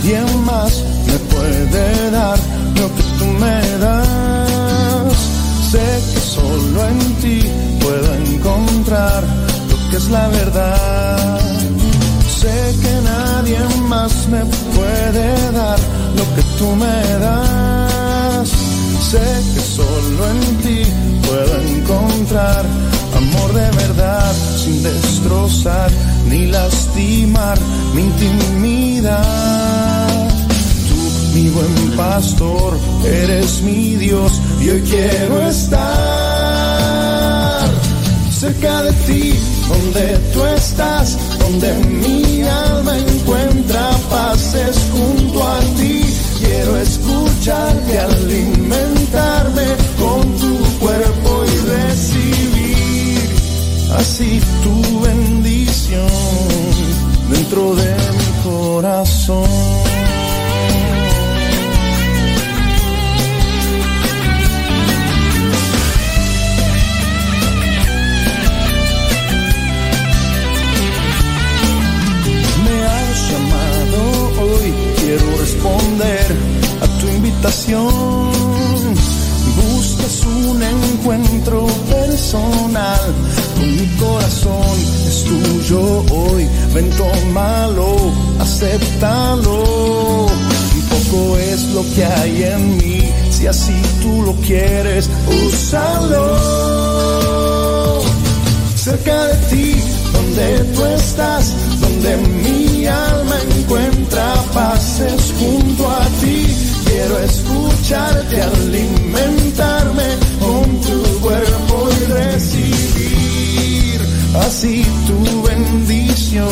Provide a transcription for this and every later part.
nadie más me puede dar lo que tú me das. Sé que solo en ti puedo encontrar lo que es la verdad. Sé que nadie más me puede dar lo que tú me das. Sé que solo en ti puedo encontrar amor de verdad sin destrozar ni lastimar mi intimidad. Mi buen pastor, eres mi Dios y hoy quiero estar cerca de ti, donde tú estás, donde mi alma encuentra paces junto a ti. Quiero escucharte, alimentarme con tu cuerpo y recibir así tu bendición dentro de mi corazón. Responder a tu invitación. Buscas un encuentro personal con mi corazón, es tuyo hoy. Ven, tómalo, acéptalo. Un poco es lo que hay en mí, si así tú lo quieres, úsalo cerca de ti, donde tú estás, donde mi alma encuentra paces junto a ti. Quiero escucharte, alimentarme con tu cuerpo y recibir así tu bendición.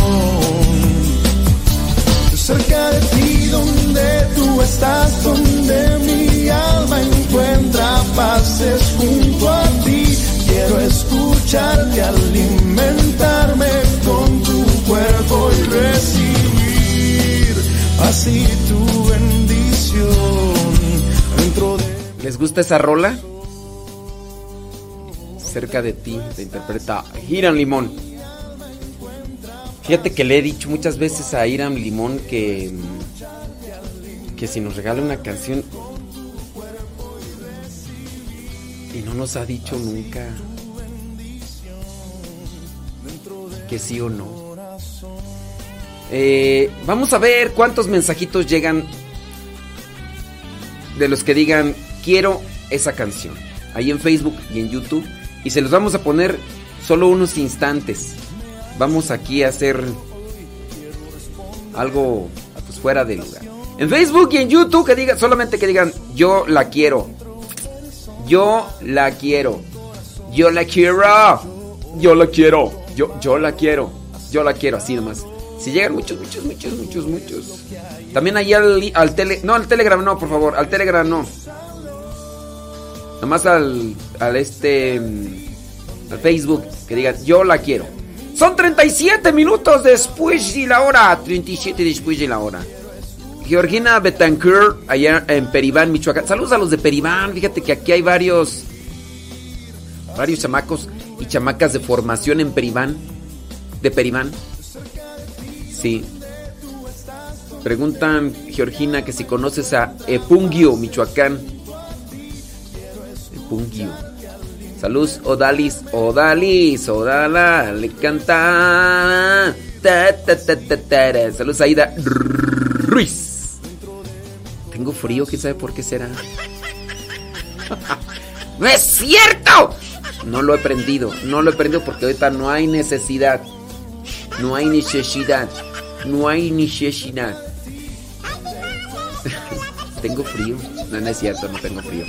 Cerca de ti, donde tú estás, donde mi alma encuentra paces junto a ti. Quiero escucharte, alimentarme con tu cuerpo y recibir así tu bendición ¿Les gusta esa rola? Cerca de ti, te interpreta Hiram Limón. Fíjate que le he dicho muchas veces a Hiram Limón que, que si nos regala una canción y no nos ha dicho nunca que sí o no. Eh, vamos a ver cuántos mensajitos llegan de los que digan quiero esa canción. Ahí en Facebook y en YouTube. Y se los vamos a poner solo unos instantes. Vamos aquí a hacer algo pues, fuera de lugar. En Facebook y en YouTube que digan, solamente que digan yo la quiero. Yo la quiero. Yo la quiero. Yo la quiero. Yo, yo la quiero. Yo la quiero, así nomás. Si llegan muchos, muchos, muchos, muchos, muchos. También ahí al, al tele. No, al Telegram no, por favor. Al Telegram no. Nomás al, al este. mm, Al Facebook. Que digan, yo la quiero. Son 37 minutos después de la hora. 37 después de la hora. Georgina Betancourt, allá en Peribán, Michoacán. Saludos a los de Peribán. Fíjate que aquí hay varios. Varios chamacos y chamacas de formación en Peribán. De Peribán. Sí. Preguntan, Georgina, que si conoces a Epungio, Michoacán. Epungio. Saludos, Odalis, Odalis, Odala, le canta. Ta, ta, ta. Saludos, Aida Ruiz. Tengo frío, quién sabe por qué será. ¡No es cierto! No lo he prendido, no lo he prendido porque ahorita no hay necesidad. No hay necesidad. No hay necesidad. tengo frío. No, no es cierto, no tengo frío.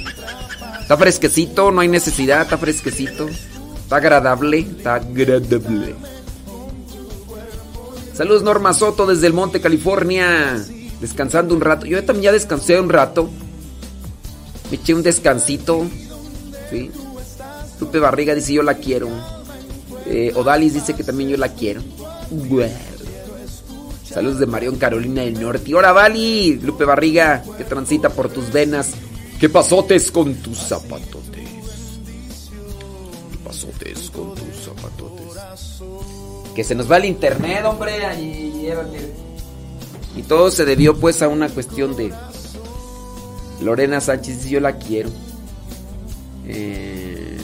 Está fresquecito, no hay necesidad, está fresquecito. Está agradable, está agradable. Saludos Norma Soto desde el Monte, California. Descansando un rato. Yo también ya descansé un rato. Me eché un descansito. ¿Sí? Barriga dice yo la quiero. Eh, Odalis dice que también yo la quiero. Well. Saludos de Marión Carolina del Norte. Hola Vali, Lupe Barriga, que transita por tus venas. ¿Qué pasotes con tus zapatotes? ¿Qué pasotes con tus zapatotes? Que se nos va el internet, hombre. Y todo se debió pues a una cuestión de Lorena Sánchez, yo la quiero. Eh,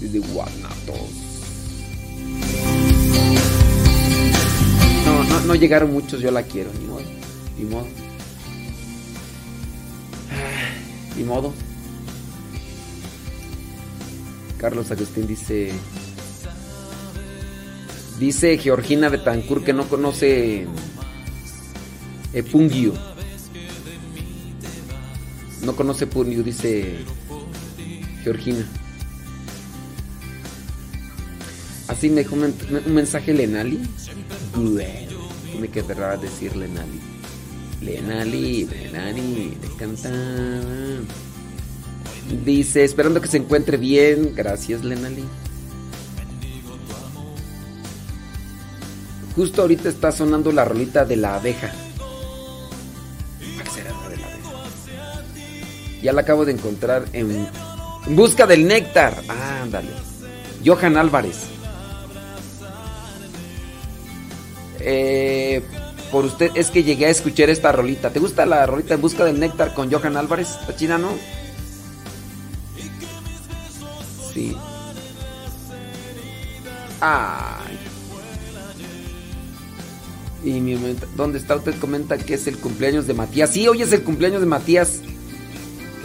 desde Guanatos. No, no, no llegaron muchos, yo la quiero, ni modo. Ni modo. Ni modo. Carlos Agustín dice. Dice Georgina Betancourt que no conoce Pungio. No conoce Pungio, dice Georgina. Así me dejó un, mensaje Lenali. ¿Qué me querrá decir Lenali? Lenali, Lenali, le cantaba. Dice, esperando que se encuentre bien. Gracias, Lenali. Justo ahorita está sonando la rolita de la abeja. Ya la acabo de encontrar en, en busca del néctar. Ah, ándale. Johan Álvarez. Eh, por usted es que llegué a escuchar esta rolita. ¿Te gusta la rolita en busca del néctar con Johan Álvarez? ¿Está china, no? Sí. Ay. Y mi ¿dónde está? Usted comenta que es el cumpleaños de Matías. Sí, hoy es el cumpleaños de Matías.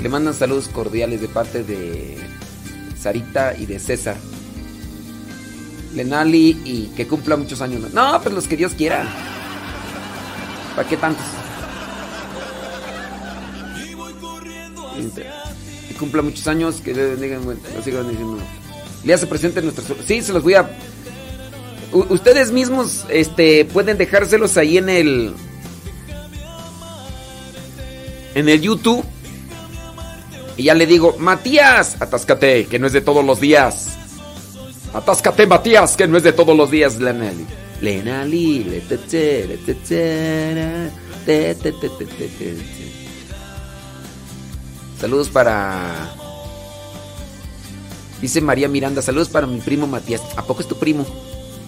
Le mandan saludos cordiales de parte de Sarita y de César. Lenali y que cumpla muchos años. No, pues los que Dios quiera. ¿Para qué tantos? Que cumpla muchos años, que digan, bueno, sigan diciendo. Le hace presente nuestros. Sí, se los voy a ustedes mismos este, pueden dejárselos ahí en el. En el YouTube. Y ya le digo, Matías, atáscate, que no es de todos los días. Atáscate, Matías, que no es de todos los días, Lenali. Lenali, le Saludos para. Dice María Miranda, saludos para mi primo Matías. ¿A poco es tu primo?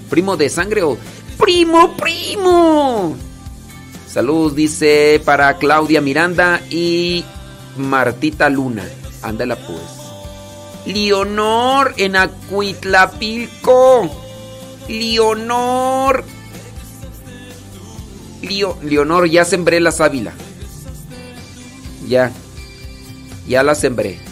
primo de sangre o primo, primo. Saludos, dice para Claudia Miranda y Martita Luna. Ándala pues. Leonor en Acuitlapilco. Leonor. Leonor, ya sembré la sábila. Ya. Ya la sembré.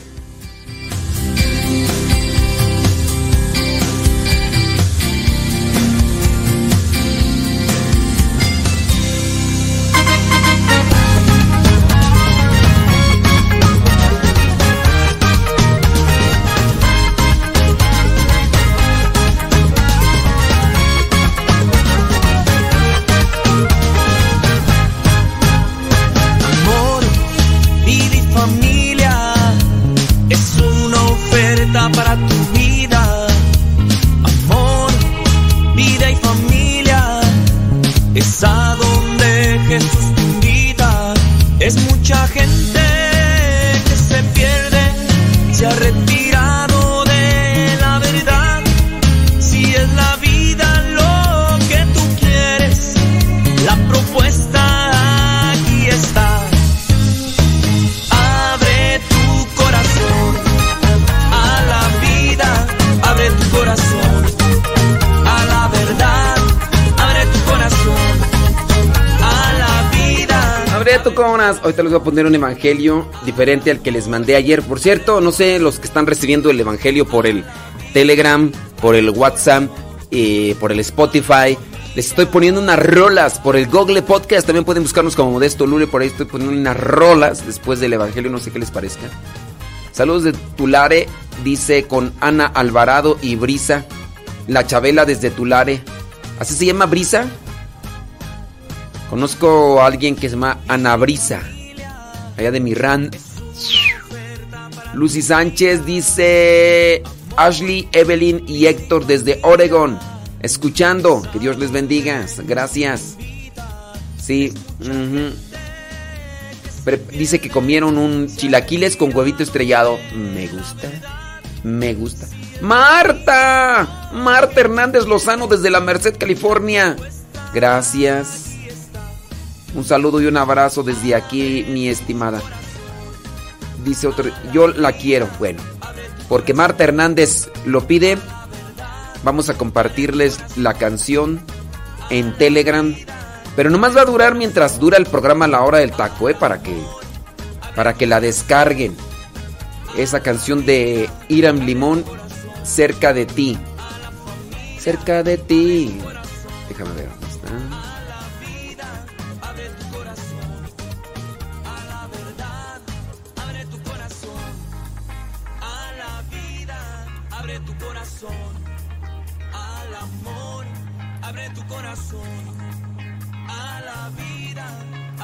Ahorita les voy a poner un evangelio diferente al que les mandé ayer. Por cierto, no sé, los que están recibiendo el evangelio por el Telegram, por el WhatsApp, y por el Spotify. Les estoy poniendo unas rolas por el Google Podcast. También pueden buscarnos como Modesto Lule. Por ahí estoy poniendo unas rolas después del Evangelio. No sé qué les parezca. Saludos de Tulare. Dice con Ana Alvarado y Brisa. La Chabela desde Tulare. ¿Así se llama Brisa? Conozco a alguien que se llama Ana Brisa, allá de Mirán. Lucy Sánchez dice Ashley, Evelyn y Héctor desde Oregon. Escuchando, que Dios les bendiga. Gracias. Sí. dice que comieron un chilaquiles con huevito estrellado. Me gusta. Me gusta. Marta. Marta Hernández Lozano desde la Merced, California. Gracias. Un saludo y un abrazo desde aquí, mi estimada. Dice otro, yo la quiero. Bueno, porque Marta Hernández lo pide, vamos a compartirles la canción en Telegram. Pero nomás va a durar mientras dura el programa La Hora del Taco, ¿eh? Para que, para que la descarguen. Esa canción de Iram Limón, Cerca de ti. Cerca de ti. Déjame ver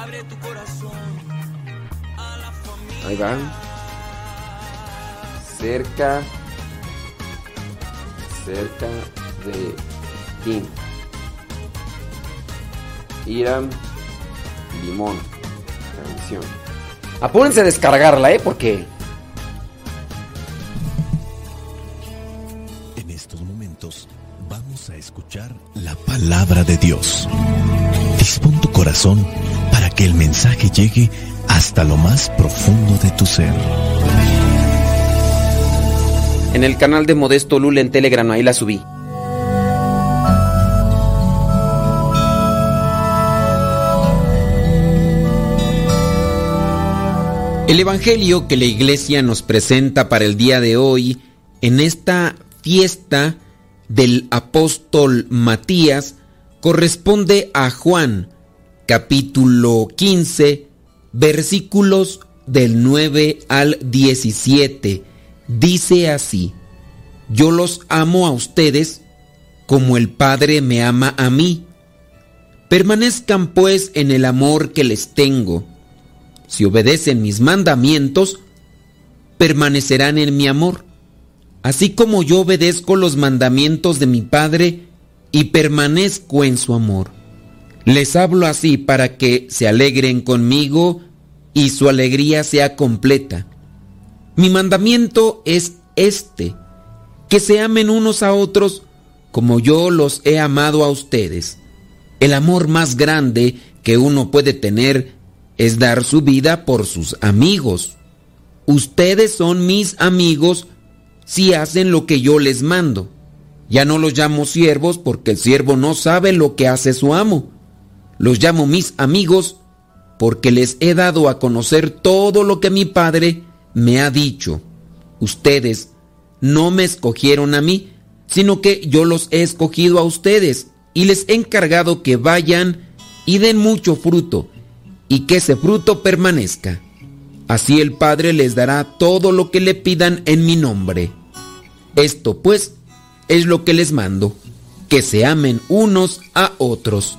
abre tu corazón a la familia. Ahí va. Cerca. Cerca de ti. Iram Limón. Canción. Apúrense a descargarla, ¿eh? Porque. En estos momentos vamos a escuchar la palabra de Dios. Dispón tu corazón para que el mensaje llegue hasta lo más profundo de tu ser. En el canal de Modesto Lula en Telegram, ahí la subí. El Evangelio que la iglesia nos presenta para el día de hoy, en esta fiesta del apóstol Matías, corresponde a Juan, capítulo 15, versículos del 9 al 17. Dice así, yo los amo a ustedes como el Padre me ama a mí. Permanezcan pues en el amor que les tengo. Si obedecen mis mandamientos, permanecerán en mi amor, así como yo obedezco los mandamientos de mi Padre y permanezco en su amor. Les hablo así para que se alegren conmigo y su alegría sea completa. Mi mandamiento es este, que se amen unos a otros como yo los he amado a ustedes. El amor más grande que uno puede tener es dar su vida por sus amigos. Ustedes son mis amigos si hacen lo que yo les mando. Ya no los llamo siervos porque el siervo no sabe lo que hace su amo. Los llamo mis amigos porque les he dado a conocer todo lo que mi Padre me ha dicho. Ustedes no me escogieron a mí, sino que yo los he escogido a ustedes y les he encargado que vayan y den mucho fruto y que ese fruto permanezca. Así el Padre les dará todo lo que le pidan en mi nombre. Esto pues es lo que les mando, que se amen unos a otros.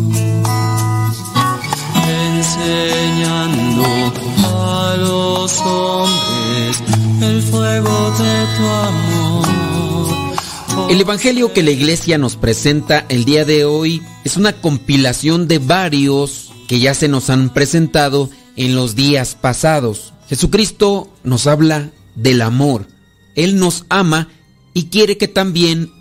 El Evangelio que la iglesia nos presenta el día de hoy es una compilación de varios que ya se nos han presentado en los días pasados. Jesucristo nos habla del amor. Él nos ama y quiere que también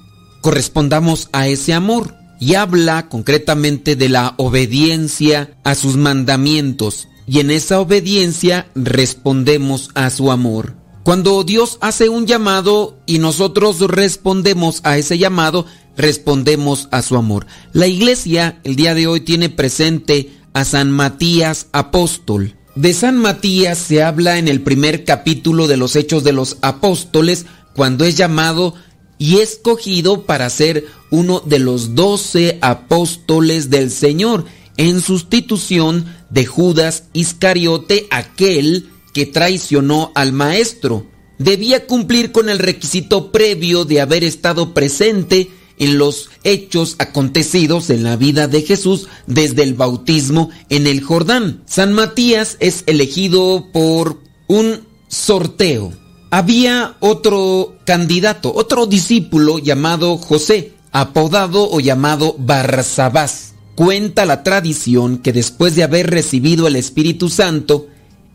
correspondamos a ese amor y habla concretamente de la obediencia a sus mandamientos y en esa obediencia respondemos a su amor. Cuando Dios hace un llamado y nosotros respondemos a ese llamado, respondemos a su amor. La iglesia el día de hoy tiene presente a San Matías Apóstol. De San Matías se habla en el primer capítulo de los Hechos de los Apóstoles, cuando es llamado y escogido para ser uno de los doce apóstoles del Señor, en sustitución de Judas Iscariote, aquel que traicionó al Maestro. Debía cumplir con el requisito previo de haber estado presente en los hechos acontecidos en la vida de Jesús desde el bautismo en el Jordán. San Matías es elegido por un sorteo. Había otro candidato, otro discípulo llamado José, apodado o llamado Barsabás. Cuenta la tradición que después de haber recibido el Espíritu Santo,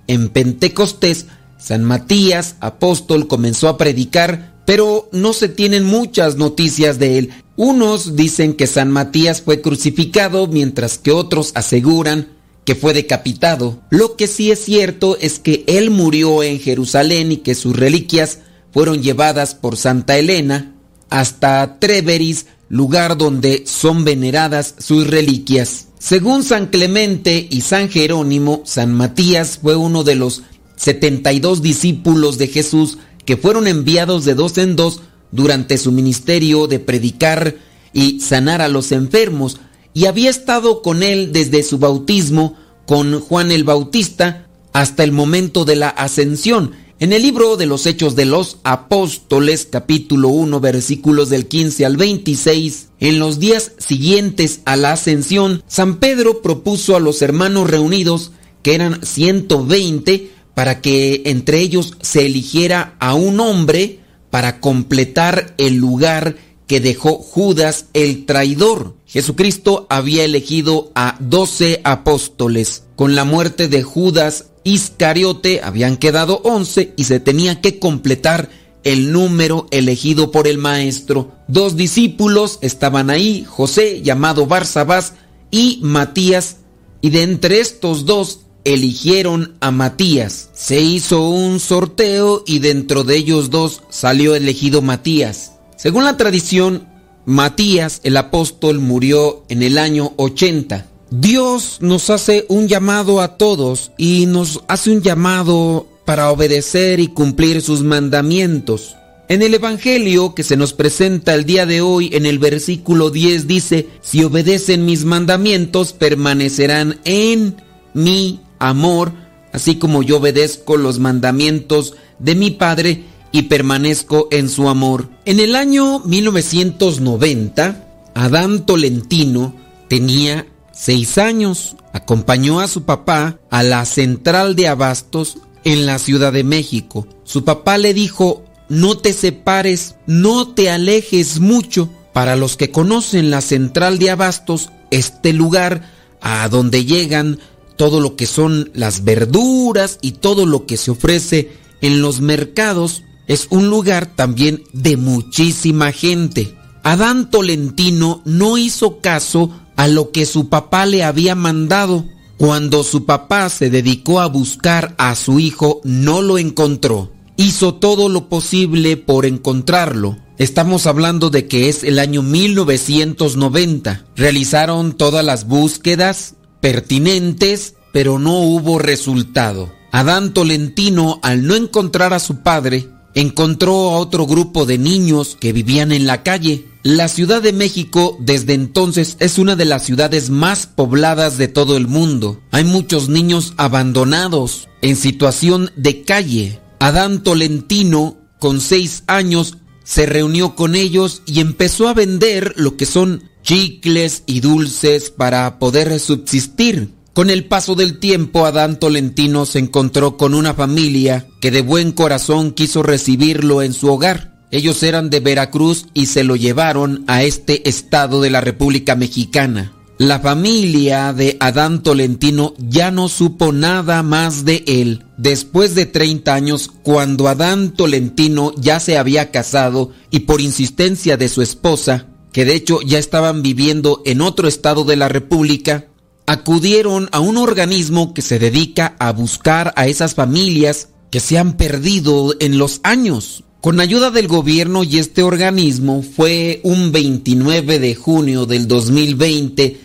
en Pentecostés, San Matías, apóstol, comenzó a predicar pero no se tienen muchas noticias de él. Unos dicen que San Matías fue crucificado, mientras que otros aseguran que fue decapitado. Lo que sí es cierto es que él murió en Jerusalén y que sus reliquias fueron llevadas por Santa Elena hasta Treveris, lugar donde son veneradas sus reliquias. Según San Clemente y San Jerónimo, San Matías fue uno de los 72 discípulos de Jesús que fueron enviados de dos en dos durante su ministerio de predicar y sanar a los enfermos, y había estado con él desde su bautismo con Juan el Bautista hasta el momento de la ascensión. En el libro de los Hechos de los Apóstoles, capítulo 1, versículos del 15 al 26, en los días siguientes a la ascensión, San Pedro propuso a los hermanos reunidos, que eran 120, para que entre ellos se eligiera a un hombre para completar el lugar que dejó Judas el traidor. Jesucristo había elegido a doce apóstoles. Con la muerte de Judas Iscariote habían quedado once y se tenía que completar el número elegido por el maestro. Dos discípulos estaban ahí, José llamado Barsabás y Matías, y de entre estos dos eligieron a Matías. Se hizo un sorteo y dentro de ellos dos salió elegido Matías. Según la tradición, Matías el apóstol murió en el año 80. Dios nos hace un llamado a todos y nos hace un llamado para obedecer y cumplir sus mandamientos. En el Evangelio que se nos presenta el día de hoy, en el versículo 10 dice, si obedecen mis mandamientos, permanecerán en mi amor, así como yo obedezco los mandamientos de mi Padre y permanezco en su amor. En el año 1990, Adán Tolentino tenía seis años. Acompañó a su papá a la central de abastos en la Ciudad de México. Su papá le dijo, no te separes, no te alejes mucho. Para los que conocen la central de abastos, este lugar a donde llegan todo lo que son las verduras y todo lo que se ofrece en los mercados es un lugar también de muchísima gente. Adán Tolentino no hizo caso a lo que su papá le había mandado. Cuando su papá se dedicó a buscar a su hijo, no lo encontró. Hizo todo lo posible por encontrarlo. Estamos hablando de que es el año 1990. Realizaron todas las búsquedas, pertinentes, pero no hubo resultado. Adán Tolentino, al no encontrar a su padre, encontró a otro grupo de niños que vivían en la calle. La Ciudad de México desde entonces es una de las ciudades más pobladas de todo el mundo. Hay muchos niños abandonados en situación de calle. Adán Tolentino, con seis años, se reunió con ellos y empezó a vender lo que son chicles y dulces para poder subsistir. Con el paso del tiempo, Adán Tolentino se encontró con una familia que de buen corazón quiso recibirlo en su hogar. Ellos eran de Veracruz y se lo llevaron a este estado de la República Mexicana. La familia de Adán Tolentino ya no supo nada más de él. Después de 30 años, cuando Adán Tolentino ya se había casado y por insistencia de su esposa, que de hecho ya estaban viviendo en otro estado de la República, acudieron a un organismo que se dedica a buscar a esas familias que se han perdido en los años. Con ayuda del gobierno y este organismo fue un 29 de junio del 2020,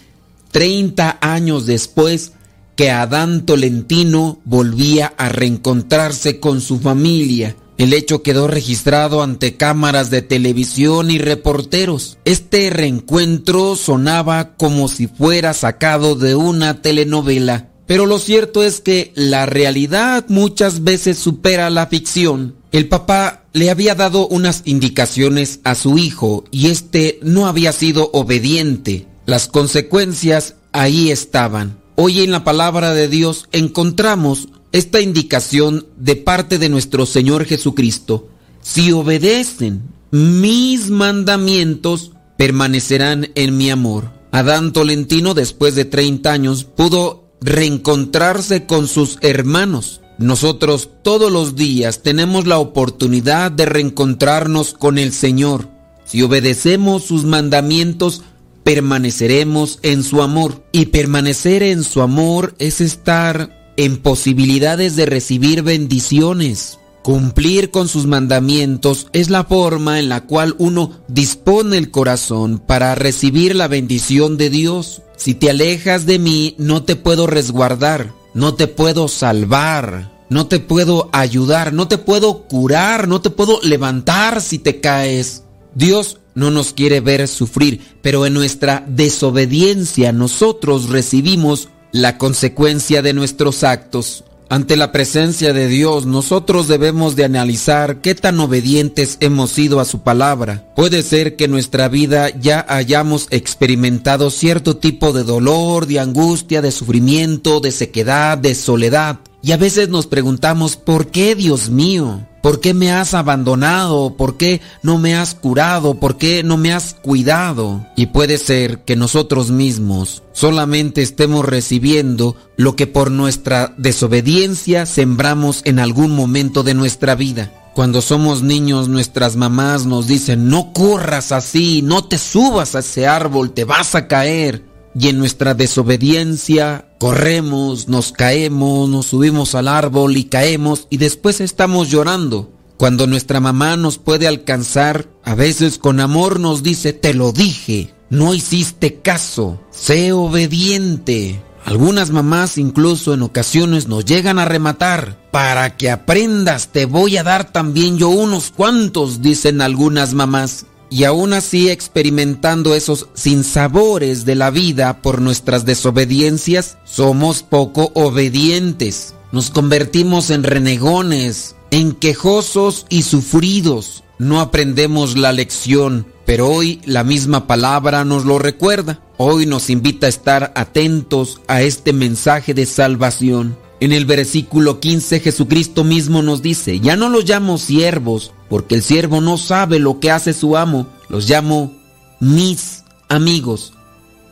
30 años después, que Adán Tolentino volvía a reencontrarse con su familia. El hecho quedó registrado ante cámaras de televisión y reporteros. Este reencuentro sonaba como si fuera sacado de una telenovela. Pero lo cierto es que la realidad muchas veces supera la ficción. El papá le había dado unas indicaciones a su hijo y este no había sido obediente. Las consecuencias ahí estaban. Hoy en la palabra de Dios encontramos esta indicación de parte de nuestro Señor Jesucristo. Si obedecen mis mandamientos, permanecerán en mi amor. Adán Tolentino, después de 30 años, pudo reencontrarse con sus hermanos. Nosotros todos los días tenemos la oportunidad de reencontrarnos con el Señor. Si obedecemos sus mandamientos, permaneceremos en su amor. Y permanecer en su amor es estar en posibilidades de recibir bendiciones. Cumplir con sus mandamientos es la forma en la cual uno dispone el corazón para recibir la bendición de Dios. Si te alejas de mí, no te puedo resguardar, no te puedo salvar, no te puedo ayudar, no te puedo curar, no te puedo levantar si te caes. Dios no nos quiere ver sufrir, pero en nuestra desobediencia nosotros recibimos la consecuencia de nuestros actos. Ante la presencia de Dios, nosotros debemos de analizar qué tan obedientes hemos sido a su palabra. Puede ser que en nuestra vida ya hayamos experimentado cierto tipo de dolor, de angustia, de sufrimiento, de sequedad, de soledad. Y a veces nos preguntamos, ¿por qué Dios mío? ¿Por qué me has abandonado? ¿Por qué no me has curado? ¿Por qué no me has cuidado? Y puede ser que nosotros mismos solamente estemos recibiendo lo que por nuestra desobediencia sembramos en algún momento de nuestra vida. Cuando somos niños nuestras mamás nos dicen, no corras así, no te subas a ese árbol, te vas a caer y en nuestra desobediencia corremos, nos caemos, nos subimos al árbol y caemos y después estamos llorando. Cuando nuestra mamá nos puede alcanzar, a veces con amor nos dice, te lo dije, no hiciste caso, sé obediente. Algunas mamás incluso en ocasiones nos llegan a rematar. Para que aprendas te voy a dar también yo unos cuantos, dicen algunas mamás y aún así experimentando esos sinsabores de la vida por nuestras desobediencias, somos poco obedientes. Nos convertimos en renegones, en quejosos y sufridos. No aprendemos la lección, pero hoy la misma palabra nos lo recuerda. Hoy nos invita a estar atentos a este mensaje de salvación. En el versículo 15 Jesucristo mismo nos dice, ya no los llamo siervos, porque el siervo no sabe lo que hace su amo, los llamo mis amigos,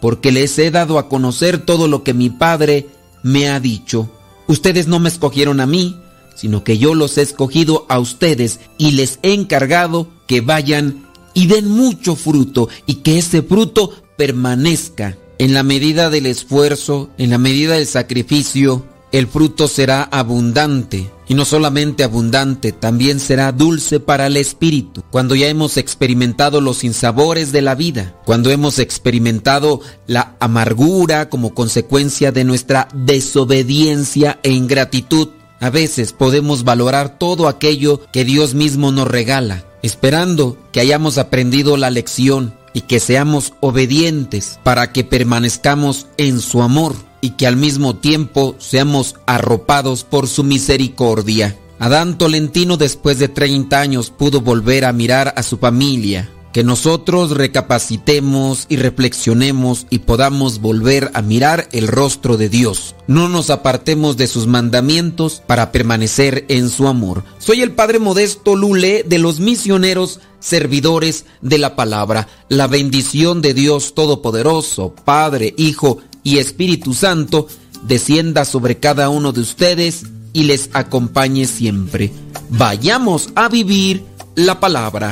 porque les he dado a conocer todo lo que mi Padre me ha dicho. Ustedes no me escogieron a mí, sino que yo los he escogido a ustedes y les he encargado que vayan y den mucho fruto y que ese fruto permanezca. En la medida del esfuerzo, en la medida del sacrificio, el fruto será abundante. Y no solamente abundante, también será dulce para el espíritu. Cuando ya hemos experimentado los sinsabores de la vida, cuando hemos experimentado la amargura como consecuencia de nuestra desobediencia e ingratitud, a veces podemos valorar todo aquello que Dios mismo nos regala, esperando que hayamos aprendido la lección y que seamos obedientes para que permanezcamos en su amor y que al mismo tiempo seamos arropados por su misericordia. Adán Tolentino después de 30 años pudo volver a mirar a su familia. Que nosotros recapacitemos y reflexionemos y podamos volver a mirar el rostro de Dios. No nos apartemos de sus mandamientos para permanecer en su amor. Soy el Padre Modesto Lule de los misioneros servidores de la palabra. La bendición de Dios Todopoderoso, Padre, Hijo y Espíritu Santo descienda sobre cada uno de ustedes y les acompañe siempre. Vayamos a vivir la palabra.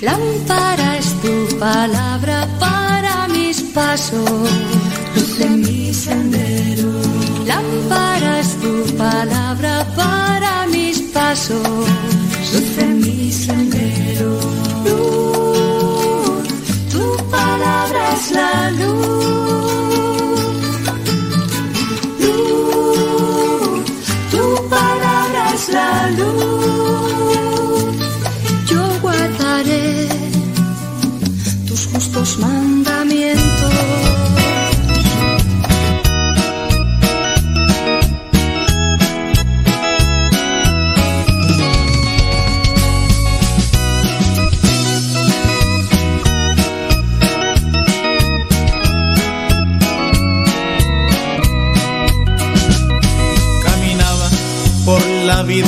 Lámpara es tu palabra para mis pasos, luz en mi sendero. Lámpara es tu palabra para mis pasos, luz en mi sendero. la luz. Luz, tu palabra es la luz. Yo guardaré tus justos mandamientos.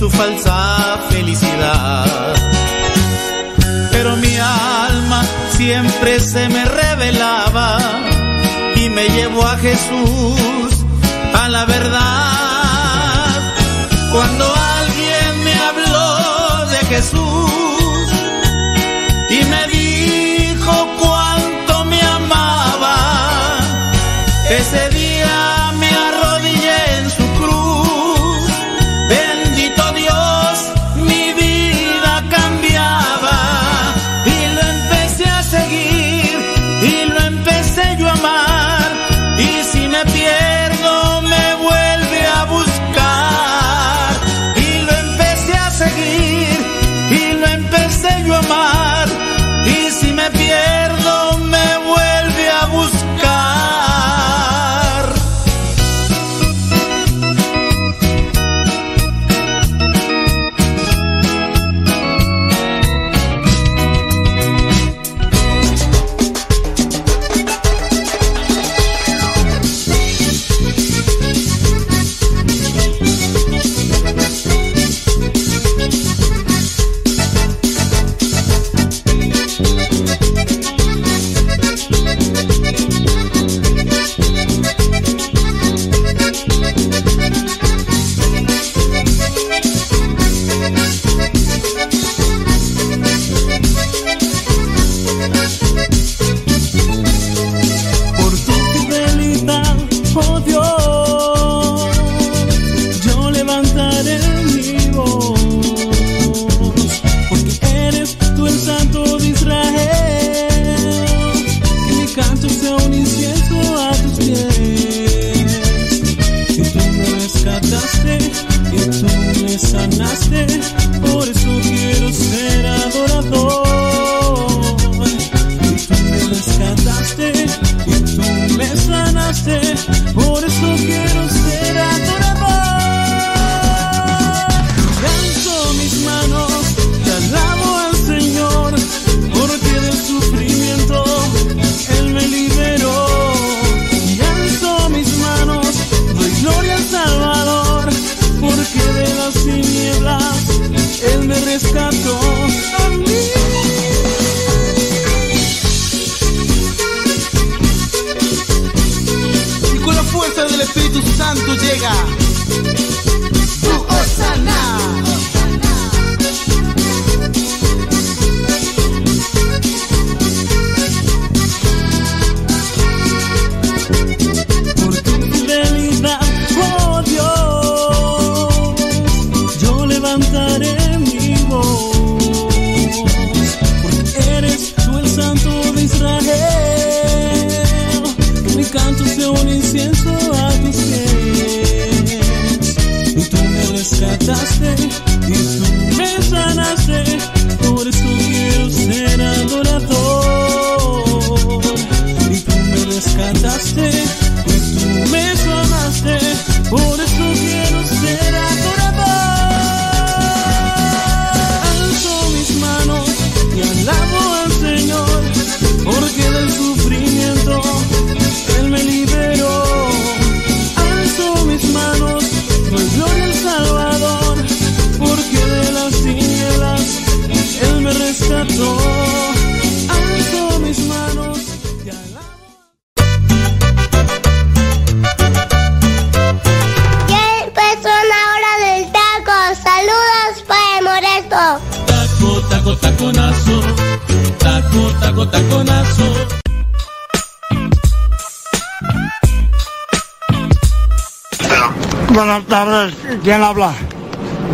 su falsa felicidad. Pero mi alma siempre se me revelaba y me llevó a Jesús a la verdad. Cuando alguien me habló de Jesús y me dijo,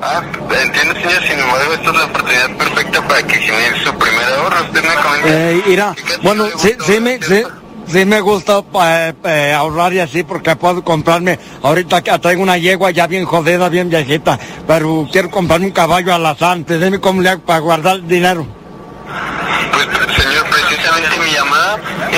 Ah, entiendo, señor. Sin embargo, esta es la oportunidad perfecta para que genere su primer ahorro. Usted me comenta. Eh, mira, bueno, sí, sí me, sí, sí me gusta eh, eh, ahorrar y así porque puedo comprarme, ahorita que traigo una yegua ya bien jodida, bien viejita, pero quiero comprarme un caballo alazante, dime cómo le hago para guardar el dinero. Pues, señor, precisamente mi llamada es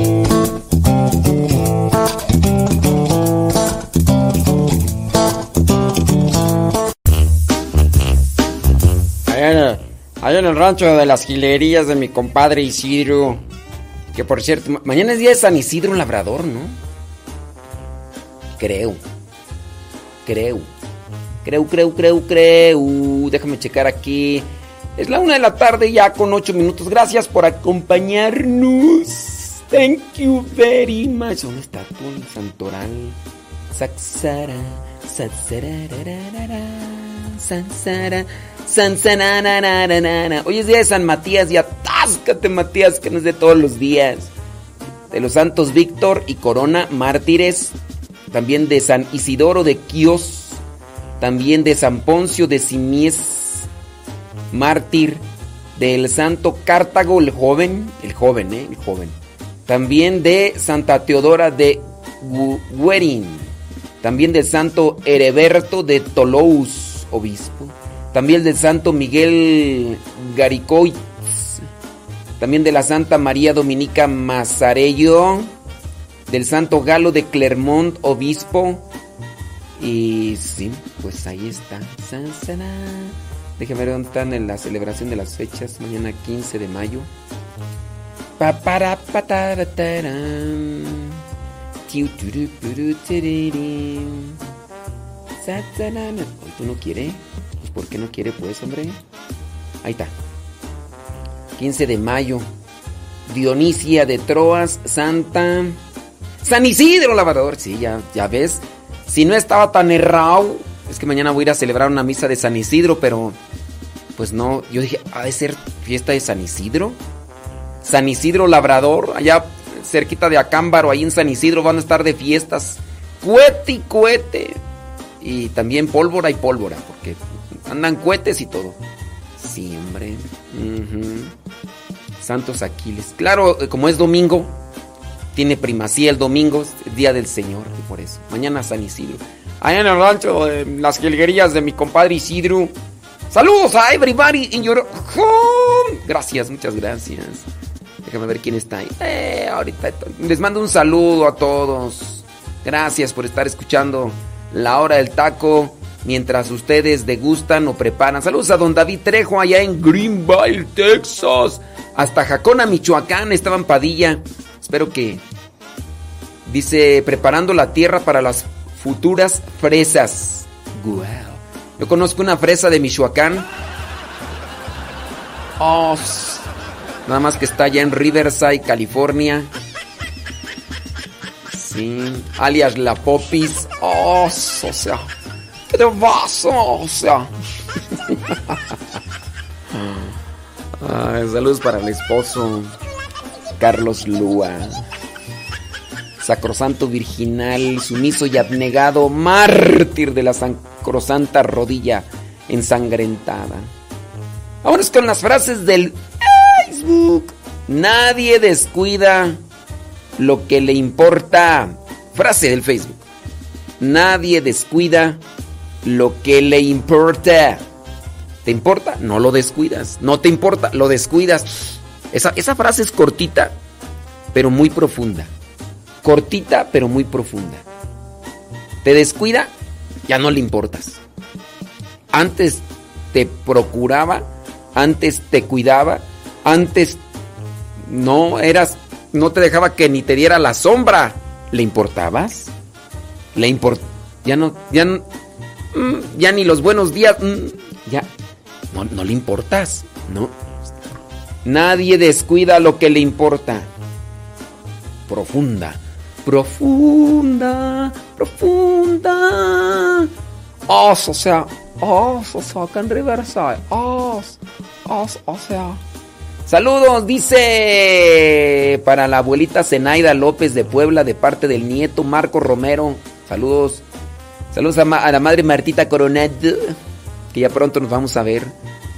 Allá en el rancho de las gilerías de mi compadre Isidro. Que por cierto, ma- mañana es día de San Isidro Labrador, ¿no? Creo. Creo. Creo, creo, creo, creo. Déjame checar aquí. Es la una de la tarde ya con ocho minutos. Gracias por acompañarnos. Thank you very much. ¿Dónde está tu santoral? Saxara, sansara, sansananananana. Hoy es día de San Matías y atáscate Matías que no es de todos los días. De los santos Víctor y Corona, mártires. También de San Isidoro de Quíos. También de San Poncio de Simies, mártir. Del santo Cartago el joven, el joven, eh, el joven. También de Santa Teodora de Gu- Guerin. También del santo Hereberto de Toulouse, obispo. También del santo Miguel Garicoitz. También de la santa María Dominica Mazarello. Del santo Galo de Clermont, obispo. Y sí, pues ahí está. Déjame ver dónde están en la celebración de las fechas. Mañana 15 de mayo. Hoy tú no quieres. ¿Por qué no quiere pues, hombre? Ahí está. 15 de mayo. Dionisia de Troas, Santa. San Isidro Lavador. Sí, ya, ya ves. Si no estaba tan errado. Es que mañana voy a ir a celebrar una misa de San Isidro, pero. Pues no. Yo dije, ¿ha de ser fiesta de San Isidro? San Isidro Labrador, allá cerquita de Acámbaro, ahí en San Isidro van a estar de fiestas. Cuete y cuete. Y también pólvora y pólvora, porque andan cohetes y todo. Ujú. Santos Aquiles. Claro, eh, como es domingo, tiene primacía el domingo, es día del Señor, y por eso. Mañana San Isidro. Allá en el rancho, de las jilguerías de mi compadre Isidro. Saludos a everybody in your home. Gracias, muchas gracias. Déjame ver quién está ahí. Eh, ahorita les mando un saludo a todos. Gracias por estar escuchando la hora del taco mientras ustedes degustan o preparan. Saludos a don David Trejo allá en Greenville, Texas. Hasta Jacona, Michoacán, estaban Padilla. Espero que dice preparando la tierra para las futuras fresas. Wow. Yo conozco una fresa de Michoacán. Oh, nada más que está allá en Riverside, California. Sí, alias La Popis. Oh, o sea, ¿qué te vas? O sea. Ay, saludos para el esposo Carlos Lua. Sacrosanto virginal, sumiso y abnegado, mártir de la sacrosanta rodilla ensangrentada. Es con las frases del Facebook. Nadie descuida lo que le importa. Frase del Facebook. Nadie descuida lo que le importa. ¿Te importa? No lo descuidas. No te importa, lo descuidas. Esa, esa frase es cortita, pero muy profunda. Cortita, pero muy profunda. Te descuida, ya no le importas. Antes te procuraba, antes te cuidaba, antes no eras, no te dejaba que ni te diera la sombra. ¿Le importabas? Le import, ya no, ya, no- mm, ya ni los buenos días, mm, ya, no, le importas, no. Nadie descuida lo que le importa. Profunda, profunda, profunda. Os, o sea, os, o sea, en Riverside. Os, os, o sea. Saludos, dice para la abuelita Zenaida López de Puebla de parte del nieto Marco Romero. Saludos. Saludos a, la madre Martita Coronado, que ya pronto nos vamos a ver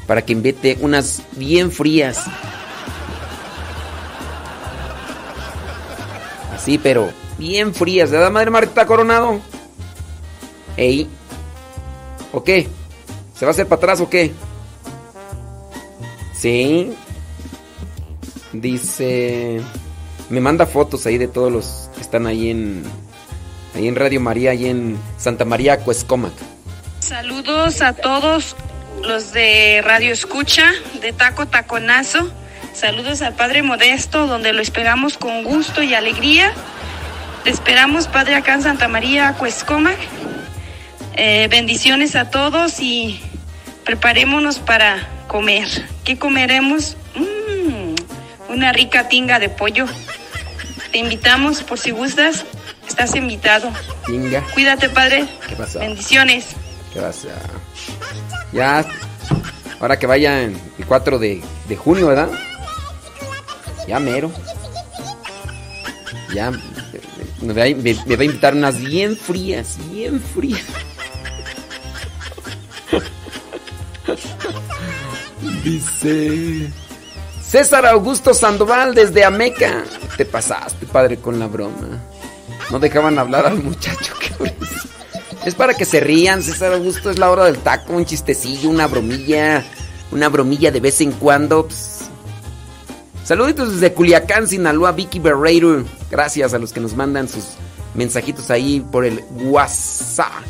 para que invite unas bien frías. Así, pero bien frías, ¿verdad, madre Martita Coronado? Ey. ¿O qué? ¿Se va a hacer para atrás o qué? Sí. Dice. Me manda fotos ahí de todos los que están ahí en. Ahí en Radio María, ahí en Santa María Cuescomac. Saludos a todos los de Radio Escucha, de Taco Taconazo. Saludos al Padre Modesto, donde lo esperamos con gusto y alegría. Te esperamos, Padre, acá en Santa María, Cuescomac. Eh, bendiciones a todos y preparémonos para comer. ¿Qué comeremos? Mm, una rica tinga de pollo. Te invitamos por si gustas. Estás invitado. Tinga. Cuídate, Padre. ¿Qué pasa? Bendiciones. ¿Qué pasa? Ya. Ahora que vayan el 4 de, de junio, ¿verdad? Ya mero. Ya. Me va, a- me- me va a invitar unas bien frías, bien frías. Dice. César Augusto Sandoval desde Ameca. Te pasaste, padre, con la broma. No dejaban hablar al muchacho. Es para que se rían, César Augusto. Es la hora del taco, un chistecillo, una bromilla. Una bromilla de vez en cuando. ps. Saluditos desde Culiacán, Sinaloa, Vicky Berreiro. Gracias a los que nos mandan sus mensajitos ahí por el WhatsApp.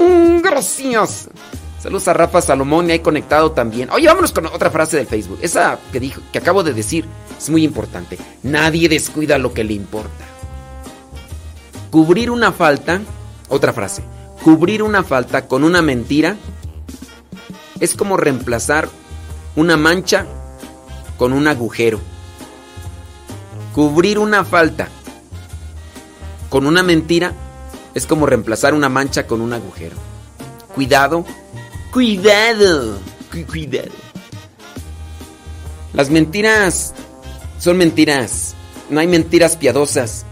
Mm, gracias. Saludos a Rafa Salomón y ahí conectado también. Oye, vámonos con otra frase del Facebook. Esa que dijo, que acabo de decir, es muy importante. Nadie descuida lo que le importa. Cubrir una falta, otra frase. Cubrir una falta con una mentira es como reemplazar una mancha con un agujero. Cubrir una falta con una mentira es como reemplazar una mancha con un agujero. Cuidado, cuidado, cuidado. Las mentiras son mentiras. No hay mentiras piadosas.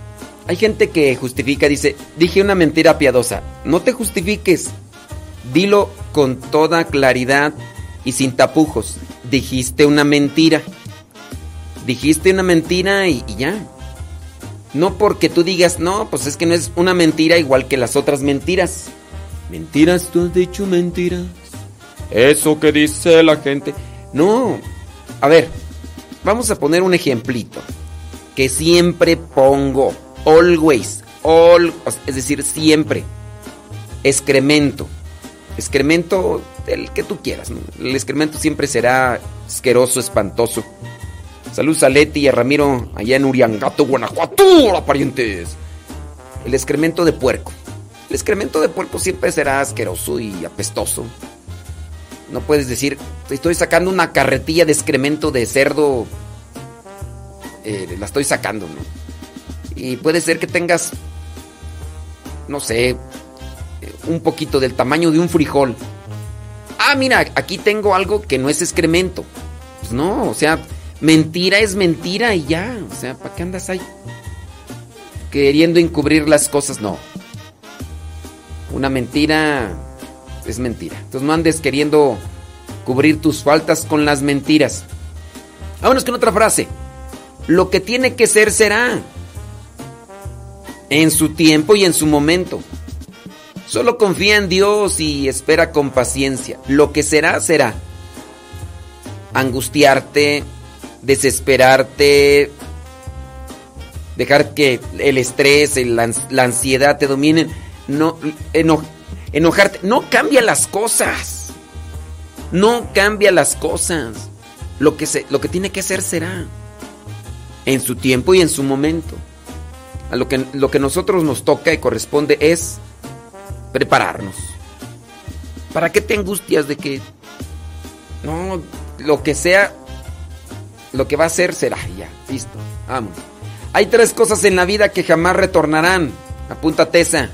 Hay gente que justifica, dice, dije una mentira piadosa. No te justifiques. Dilo con toda claridad y sin tapujos. Dijiste una mentira. Dijiste una mentira y, ya. No porque tú digas, no, pues es que no es una mentira igual que las otras mentiras. Mentiras, tú has dicho mentiras. Eso que dice la gente. No. A ver, vamos a poner un ejemplito. Que siempre pongo. Always. All, es decir, siempre. Excremento. Excremento, el que tú quieras. El excremento siempre será asqueroso, espantoso. Saludos a Leti y a Ramiro allá en Uriangato, Guanajuato, hola parientes. El excremento de puerco. El excremento de puerco siempre será asqueroso y apestoso. No puedes decir, estoy sacando una carretilla de excremento de cerdo. Eh, la estoy sacando, ¿no? Y puede ser que tengas, no sé, un poquito del tamaño de un frijol. Ah, mira, aquí tengo algo que no es excremento. Pues no, o sea, mentira es mentira y ya. O sea, ¿para qué andas ahí? Queriendo encubrir las cosas, no. Una mentira es mentira. Entonces no andes queriendo cubrir tus faltas con las mentiras. Vámonos con otra frase. Lo que tiene que ser será. En su tiempo y en su momento. Solo confía en Dios y espera con paciencia. Lo que será, será. Angustiarte, desesperarte, dejar que el estrés, la, ansiedad te dominen, no eno, enojarte, no cambia las cosas. No cambia las cosas. Lo que se, lo que tiene que ser será en su tiempo y en su momento. A lo que lo que nosotros nos toca y corresponde es prepararnos. ¿Para qué te angustias de que no lo que sea lo que va a ser será ya, listo. Vamos. Hay tres cosas en la vida que jamás retornarán. Apúntate esa.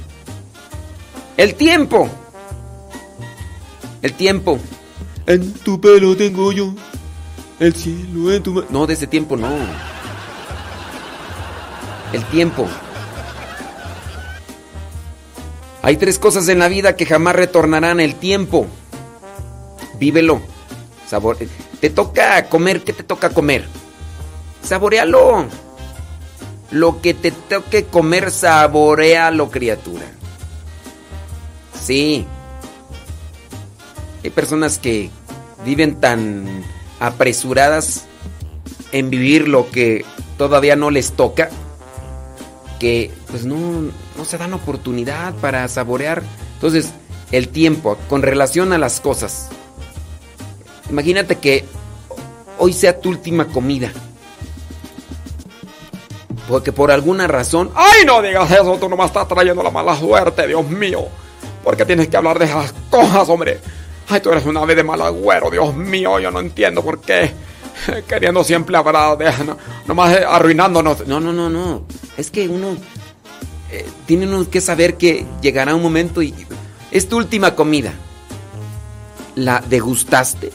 El tiempo. El tiempo. En tu pelo tengo yo el cielo en tu No, de ese tiempo no. El tiempo. Hay tres cosas en la vida que jamás retornarán. El tiempo. Vívelo. Sabor. Te toca comer. ¿Qué te toca comer? Saborealo. Lo que te toque comer, saborealo, criatura. Sí. Hay personas que viven tan apresuradas en vivir lo que todavía no les toca que pues no, no se dan oportunidad para saborear. Entonces, el tiempo con relación a las cosas. Imagínate que hoy sea tu última comida. Porque por alguna razón... ¡Ay, no digas eso! Tú nomás estás trayendo la mala suerte, Dios mío. Porque tienes que hablar de esas cosas, hombre. Ay, tú eres una vez de mal agüero, Dios mío. Yo no entiendo por qué. Queriendo siempre hablar. No, nomás arruinándonos. No, no, no, no. Es que uno... Eh, tiene uno que saber que llegará un momento y... Es tu última comida. ¿La degustaste?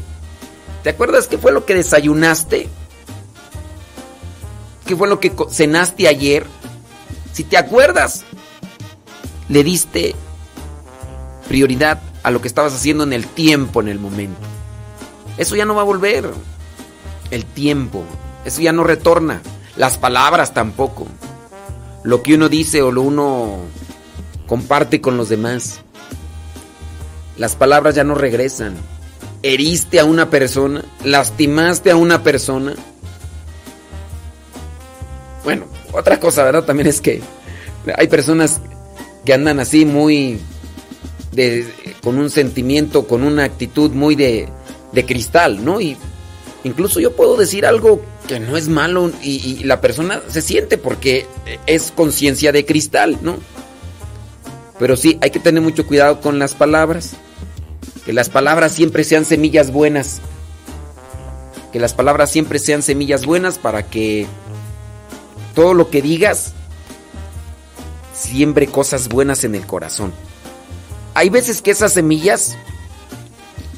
¿Te acuerdas qué fue lo que desayunaste? ¿Qué fue lo que cenaste ayer? Si te acuerdas, le diste prioridad a lo que estabas haciendo en el tiempo, en el momento. Eso ya no va a volver. El tiempo. Eso ya no retorna. Las palabras tampoco. Lo que uno dice o lo uno comparte con los demás. Las palabras ya no regresan. Heriste a una persona, lastimaste a una persona. Bueno, otra cosa, ¿verdad? También es que hay personas que andan así muy de, con un sentimiento, con una actitud muy de, de cristal, ¿no? Y incluso yo puedo decir algo que no es malo y, la persona se siente porque es conciencia de cristal, ¿no? Pero sí, hay que tener mucho cuidado con las palabras. Que las palabras siempre sean semillas buenas. Que las palabras siempre sean semillas buenas para que todo lo que digas siembre cosas buenas en el corazón. Hay veces que esas semillas,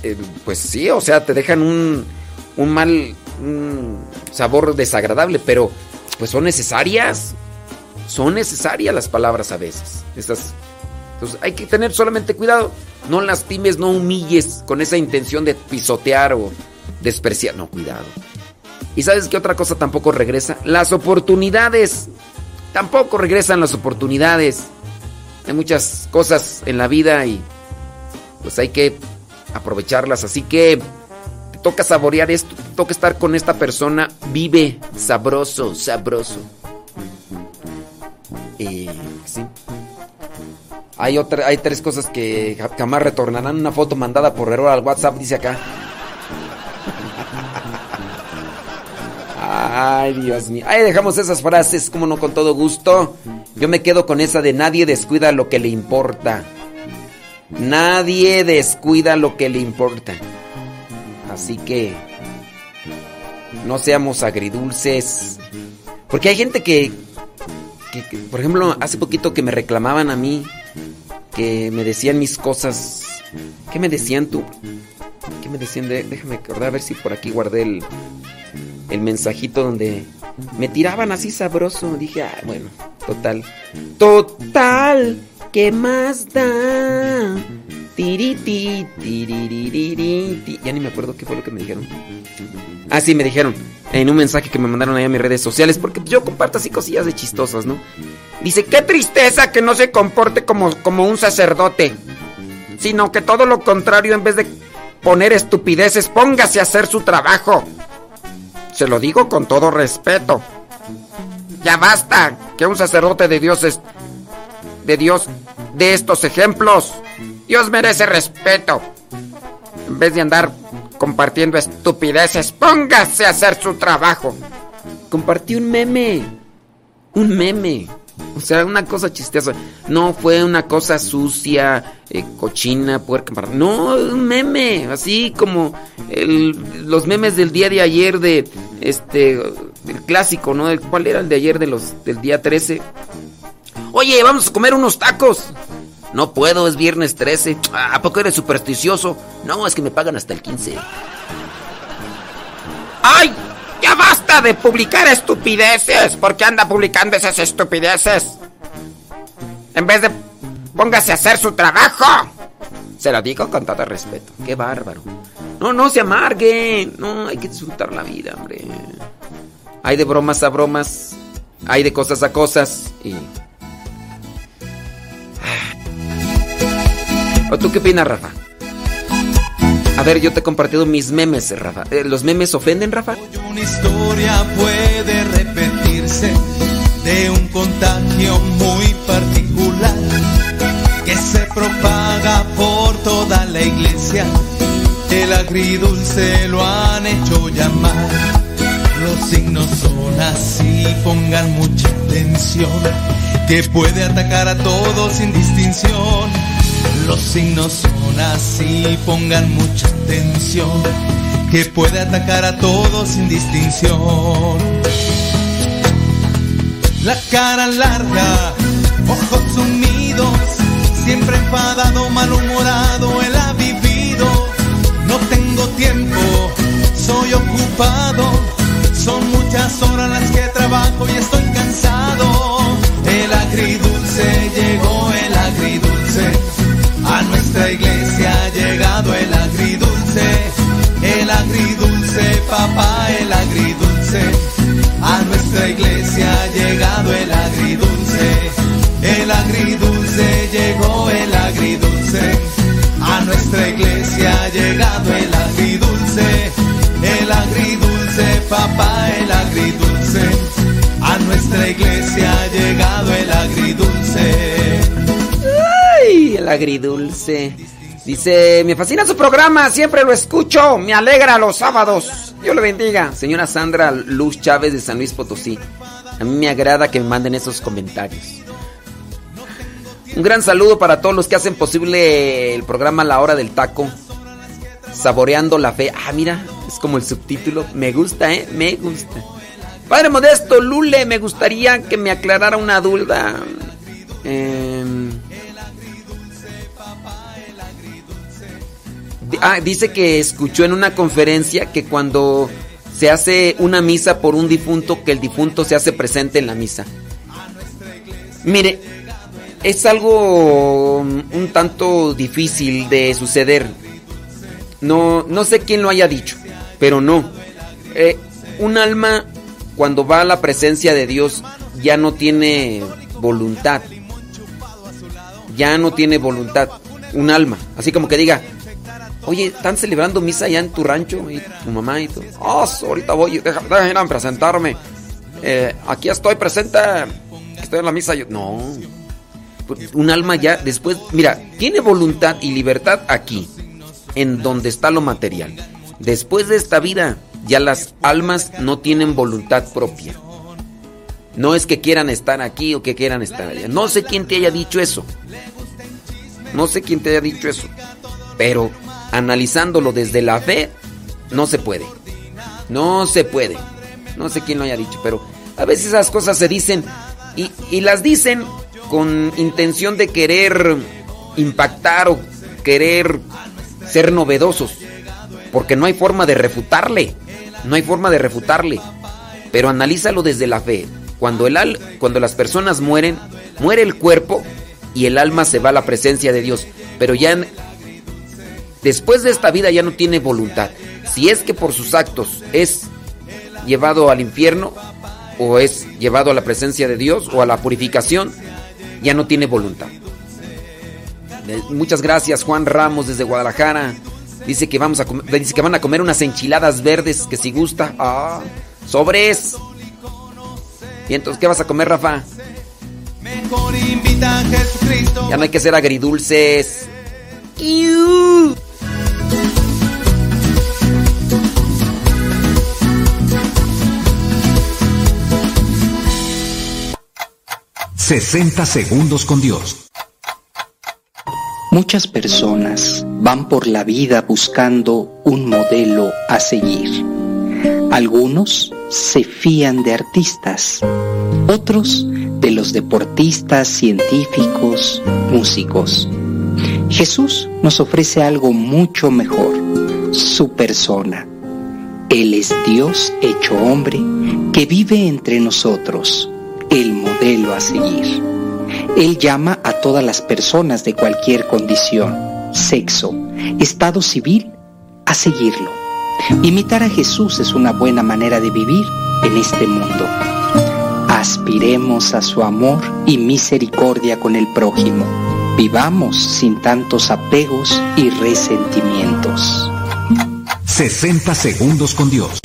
eh, pues sí, o sea, te dejan un, un mal un sabor desagradable, pero pues son necesarias. Son necesarias las palabras a veces. Estas entonces hay que tener solamente cuidado. No lastimes, no humilles con esa intención de pisotear o despreciar. No, cuidado. ¿Y sabes qué otra cosa tampoco regresa? Las oportunidades. Tampoco regresan las oportunidades. Hay muchas cosas en la vida y pues hay que aprovecharlas. Así que toca saborear esto, toca estar con esta persona. Vive sabroso, sabroso. Y sí. Hay, otra, hay tres cosas que jamás retornarán. Una foto mandada por error al WhatsApp, dice acá. Ay, Dios mío. Ahí dejamos esas frases, como no, con todo gusto. Yo me quedo con esa de nadie descuida lo que le importa. Nadie descuida lo que le importa. Así que no seamos agridulces. Porque hay gente que, que, por ejemplo, hace poquito que me reclamaban a mí que me decían mis cosas. ¿Qué me decían tú? ¿Qué me decían? De, déjame acordar a ver si por aquí guardé el, el mensajito donde me tiraban así sabroso. Dije, ah, bueno, total. Total, ¿qué más da? Tiriti, tiririririti. Ya ni me acuerdo qué fue lo que me dijeron. Ah, sí, me dijeron en un mensaje que me mandaron ahí a mis redes sociales, porque yo comparto así cosillas de chistosas, ¿no? Dice, qué tristeza que no se comporte como, como un sacerdote, sino que todo lo contrario, en vez de poner estupideces, póngase a hacer su trabajo. Se lo digo con todo respeto. Ya basta que un sacerdote de Dios es de Dios de estos ejemplos. Dios merece respeto. En vez de andar compartiendo estupideces, póngase a hacer su trabajo. Compartí un meme. Un meme. O sea, una cosa chistosa. No fue una cosa sucia, eh, cochina, puerca. No, un meme. Así como el, los memes del día de ayer de este. El clásico, ¿no? ¿Cuál era el de ayer de los, del día 13? Oye, vamos a comer unos tacos. No puedo, es viernes 13. ¿A poco eres supersticioso? No, es que me pagan hasta el 15. ¡Ay! ¡Ya basta de publicar estupideces! ¿Por qué anda publicando esas estupideces? En vez de póngase a hacer su trabajo. Se lo digo con todo respeto. ¡Qué bárbaro! No, no se amargue. No, hay que disfrutar la vida, hombre. Hay de bromas a bromas. Hay de cosas a cosas. Y ¿O tú qué opinas, Rafa? A ver, yo te he compartido mis memes, Rafa. Eh, ¿Los memes ofenden, Rafa? Una historia puede repetirse de un contagio muy particular que se propaga por toda la iglesia. El agridulce lo han hecho llamar. Los signos son así, pongan mucha atención, que puede atacar a todos sin distinción los signos son así, pongan mucha atención, que puede atacar a todos sin distinción. La cara larga, ojos sumidos, siempre enfadado, malhumorado, él ha vivido. No tengo tiempo, soy ocupado, son muchas horas las que trabajo y estoy nuestra iglesia ha llegado el agridulce, el agridulce, papá, el agridulce. A nuestra iglesia ha llegado el agridulce, el agridulce, llegó el agridulce. A nuestra iglesia ha llegado el agridulce, el agridulce, papá, el agridulce. A nuestra iglesia ha llegado el agridulce el agridulce. Dice, me fascina su programa, siempre lo escucho, me alegra los sábados. Dios lo bendiga. Señora Sandra Luz Chávez de San Luis Potosí. A mí me agrada que me manden esos comentarios. Un gran saludo para todos los que hacen posible el programa La Hora del Taco. Saboreando la fe. Ah, mira, es como el subtítulo. Me gusta, ¿eh? Me gusta. Padre Modesto, Lule, me gustaría que me aclarara una duda. Em, ah, dice que escuchó en una conferencia que cuando se hace una misa por un difunto, que el difunto se hace presente en la misa. Mire, es algo un tanto difícil de suceder. No, no sé quién lo haya dicho, pero no. Eh, un alma cuando va a la presencia de Dios ya no tiene voluntad. Ya no tiene voluntad. Un alma. Así como que diga, oye, están celebrando misa allá en tu rancho y tu mamá y tú. Oh, ahorita voy, déjame, presentarme. Eh, aquí estoy presente. Estoy en la misa. No. Pues, un alma ya después, mira, tiene voluntad y libertad aquí, en donde está lo material. Después de esta vida, ya las almas no tienen voluntad propia. No es que quieran estar aquí o que quieran estar allá. No sé quién te haya dicho eso. No sé quién te haya dicho eso. Pero analizándolo desde la fe, no se puede. No se puede. No sé quién lo haya dicho, pero a veces esas cosas se dicen y, y las dicen con intención de querer impactar o querer ser novedosos. Porque no hay forma de refutarle. No hay forma de refutarle. Pero analízalo desde la fe. Cuando, el al, cuando las personas mueren, muere el cuerpo y el alma se va a la presencia de Dios. Pero ya después de esta vida ya no tiene voluntad. Si es que por sus actos es llevado al infierno o es llevado a la presencia de Dios o a la purificación, ya no tiene voluntad. Muchas gracias Juan Ramos desde Guadalajara. Dice que vamos a dice que van a comer unas enchiladas verdes que si gusta. Ah, sobres. Y entonces, ¿qué vas a comer, Rafa? Ya no hay que ser agridulces. ¡Iu! 60 segundos con Dios. Muchas personas van por la vida buscando un modelo a seguir. Algunos se fían de artistas, otros de los deportistas, científicos, músicos. Jesús nos ofrece algo mucho mejor, su persona. Él es Dios hecho hombre que vive entre nosotros, el modelo a seguir. Él llama a todas las personas de cualquier condición, sexo, estado civil a seguirlo. Imitar a Jesús es una buena manera de vivir en este mundo. Aspiremos a su amor y misericordia con el prójimo. Vivamos sin tantos apegos y resentimientos. 60 segundos con Dios.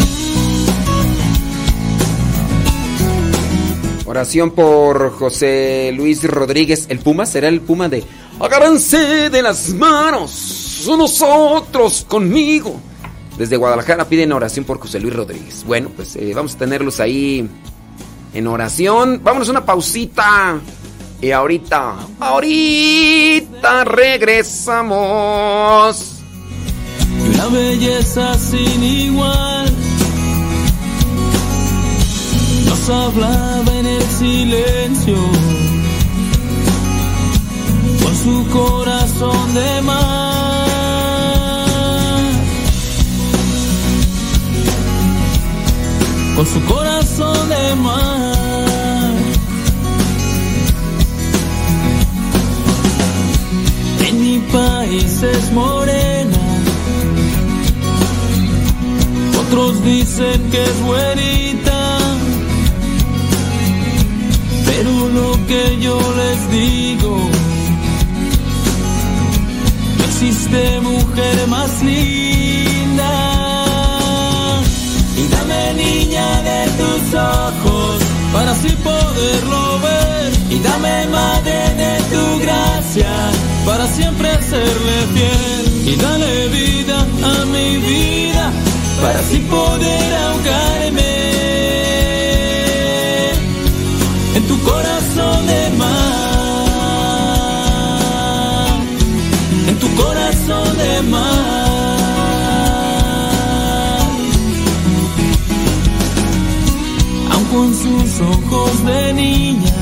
Oración por José Luis Rodríguez. ¿El Puma? ¿Será el Puma de Agárrense de las manos nosotros conmigo? Desde Guadalajara piden oración por José Luis Rodríguez. Bueno, pues eh, vamos a tenerlos ahí en oración. Vámonos una pausita. Y ahorita, ahorita regresamos. una belleza sin igual hablaba en el silencio, con su corazón de mar, con su corazón de mar. País es morena, otros dicen que es güerita pero lo que yo les digo, no existe mujer más linda. Y dame niña de tus ojos para así poderlo ver. Y dame madre de tu gracia para siempre serle fiel. y dale vida a mi vida para así poder ahogarme en tu corazón de mar, en tu corazón de mar. Aun con sus ojos de niña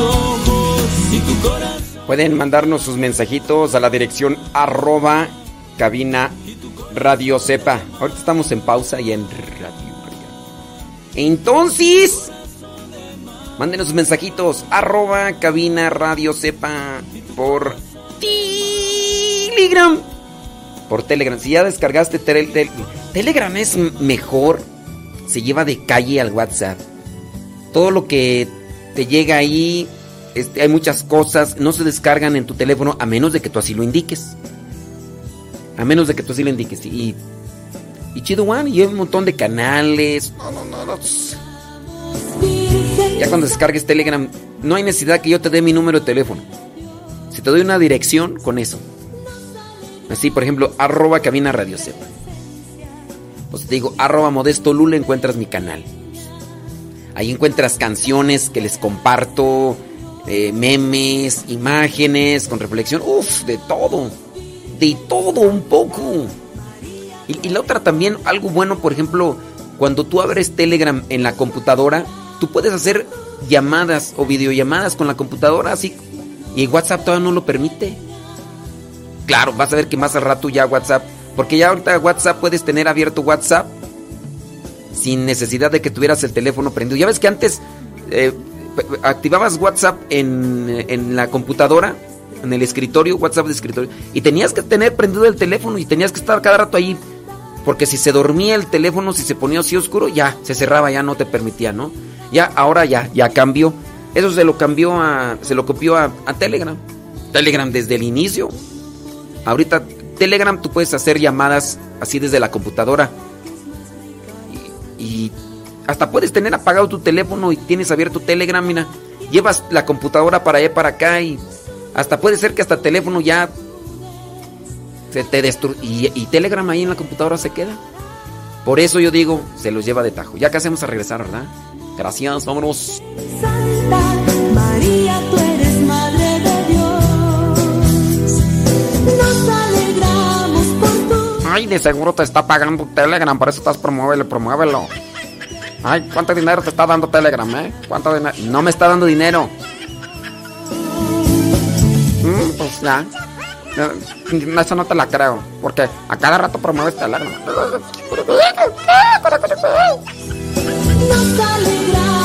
ojos y tu corazón. Pueden mandarnos sus mensajitos a la dirección arroba cabina radio sepa. Ahorita estamos en pausa y en radio. Entonces, mándenos sus mensajitos arroba cabina radio sepa por Telegram. Por Telegram. Si ya descargaste Telegram es mejor. Se lleva de calle al WhatsApp. Todo lo que te llega ahí este, hay muchas cosas, no se descargan en tu teléfono a menos de que tú así lo indiques. A menos de que tú así lo indiques. Y, y chido, one, y hay un montón de canales. Ya cuando descargues Telegram, no hay necesidad que yo te dé mi número de teléfono. Si te doy una dirección, con eso. Así, por ejemplo, arroba cabina radio sepa. Pues te digo, arroba modesto lula, encuentras mi canal. Ahí encuentras canciones que les comparto eh, memes, imágenes con reflexión, uff, de todo, de todo un poco. Y, la otra también, algo bueno, por ejemplo, cuando tú abres Telegram en la computadora, tú puedes hacer llamadas o videollamadas con la computadora así, y WhatsApp todavía no lo permite. Claro, vas a ver que más al rato ya WhatsApp, porque ya ahorita WhatsApp puedes tener abierto WhatsApp sin necesidad de que tuvieras el teléfono prendido. Ya ves que antes eh, activabas WhatsApp en, la computadora, en el escritorio, WhatsApp de escritorio, y tenías que tener prendido el teléfono y tenías que estar cada rato ahí. Porque si se dormía el teléfono, si se ponía así oscuro, ya se cerraba, ya no te permitía, ¿no? Ya, ahora ya, ya cambió. Eso se lo cambió a, se lo copió a, Telegram. Telegram desde el inicio. Ahorita Telegram tú puedes hacer llamadas así desde la computadora. Y hasta puedes tener apagado tu teléfono y tienes abierto Telegram, mira. Llevas la computadora para allá para acá y hasta puede ser que hasta el teléfono ya se te destruye y, Telegram ahí en la computadora se queda. Por eso yo digo, se los lleva de tajo. Ya que hacemos a regresar, ¿verdad? Gracias, vámonos. Santa María, Ay, de seguro te está pagando Telegram, por eso estás promuévelo, promuévelo. Ay, ¿cuánto dinero te está dando Telegram, eh? ¿Cuánto dinero? No me está dando dinero. Mm, pues ya. Eso no te la creo. Porque a cada rato promueves Telegram. Nos alegramos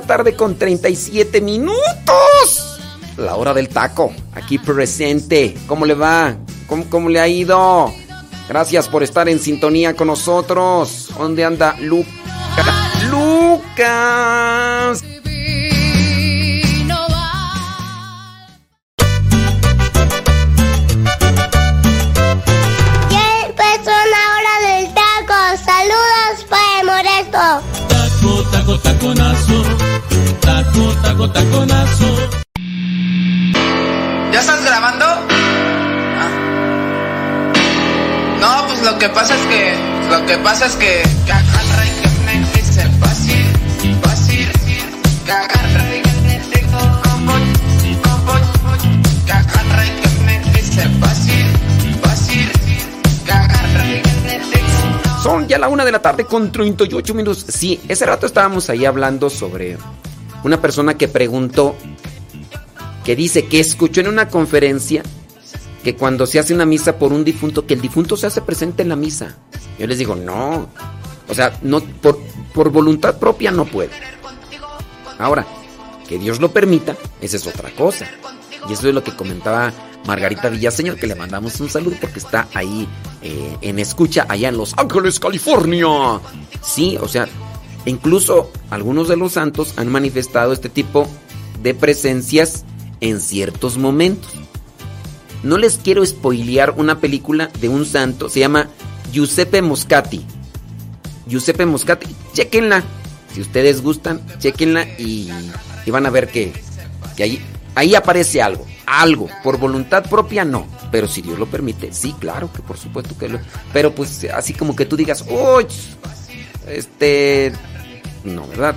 tarde con 37 minutos. La hora del taco, aquí presente. ¿Cómo le va? ¿Cómo, cómo le ha ido? Gracias por estar en sintonía con nosotros. ¿Dónde anda Lucas? Lucas. Pasa que. y que. Son ya la una de la tarde con 38 minutos. Sí, ese rato estábamos ahí hablando sobre una persona que preguntó, que dice que escuchó en una conferencia que cuando se hace una misa por un difunto, que el difunto se hace presente en la misa. Yo les digo, no. O sea, no, por, por voluntad propia no puede. Ahora, que Dios lo permita, esa es otra cosa. Y eso es lo que comentaba Margarita Villaseñor, que le mandamos un saludo porque está ahí eh, en escucha allá en Los Ángeles, California. Sí, o sea, incluso algunos de los santos han manifestado este tipo de presencias en ciertos momentos. No les quiero spoilear una película de un santo, se llama Giuseppe Moscati. Giuseppe Moscati, chequenla. Si ustedes gustan, chequenla y, y van a ver que, que ahí, ahí aparece algo. Algo. Por voluntad propia no. Pero si Dios lo permite, sí, claro, que por supuesto que lo. Pero pues así como que tú digas, uy, este. No, ¿verdad?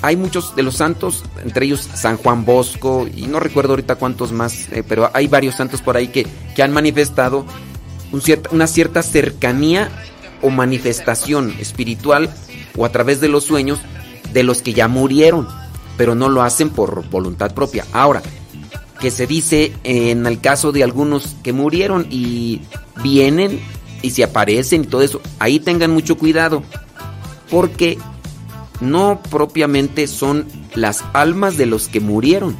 Hay muchos de los santos, entre ellos San Juan Bosco, y no recuerdo ahorita cuántos más, eh, pero hay varios santos por ahí que, que han manifestado una cierta cercanía o manifestación espiritual o a través de los sueños de los que ya murieron, pero no lo hacen por voluntad propia. Ahora, que se dice en el caso de algunos que murieron y vienen y se aparecen y todo eso, ahí tengan mucho cuidado, porque no propiamente son las almas de los que murieron,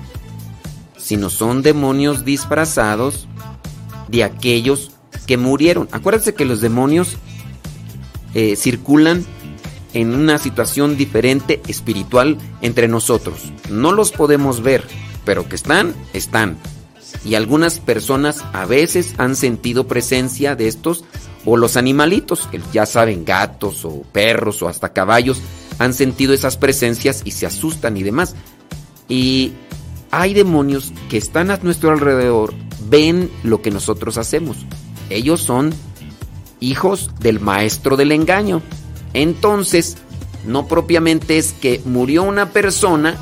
sino son demonios disfrazados de aquellos que murieron. Acuérdense que los demonios eh, circulan en una situación diferente espiritual entre nosotros. No los podemos ver, pero que están, están. Y algunas personas a veces han sentido presencia de estos, o los animalitos, ya saben, gatos o perros o hasta caballos, han sentido esas presencias y se asustan y demás. Y hay demonios que están a nuestro alrededor, ven lo que nosotros hacemos. Ellos son hijos del maestro del engaño. Entonces, no propiamente es que murió una persona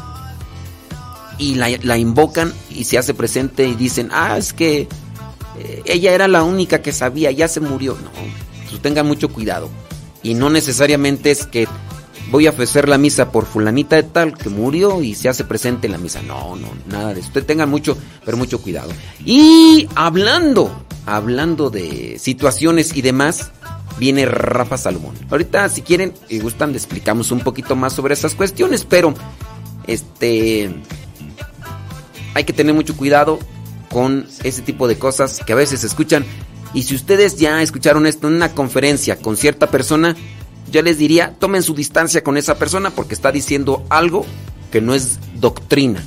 y la, la invocan y se hace presente y dicen, ah, es que eh, ella era la única que sabía, ya se murió. No, pues tengan mucho cuidado. Y no necesariamente es que voy a ofrecer la misa por fulanita de tal que murió y se hace presente en la misa. No, no, nada de eso. Usted tenga mucho, pero mucho cuidado. Y hablando, hablando de situaciones y demás, viene Rafa Salomón. Ahorita, si quieren y gustan, le explicamos un poquito más sobre esas cuestiones, pero este hay que tener mucho cuidado con ese tipo de cosas que a veces se escuchan. Y si ustedes ya escucharon esto en una conferencia con cierta persona, yo les diría, tomen su distancia con esa persona porque está diciendo algo que no es doctrina.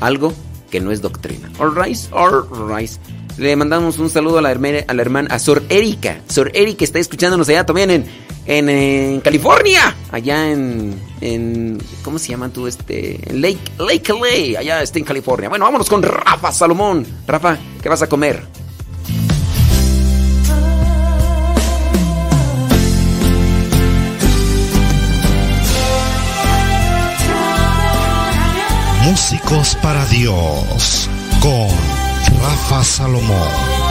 Algo que no es doctrina. All right, all right. Le mandamos un saludo a la hermana, a la hermana, a Sor Erika. Sor Erika está escuchándonos allá también en, en, California. Allá en, en, ¿cómo se llama tú? Este, Lake, Lake. Allá está en California. Bueno, vámonos con Rafa Salomón. Rafa, ¿qué vas a comer? Músicos para Dios con Rafa Salomón.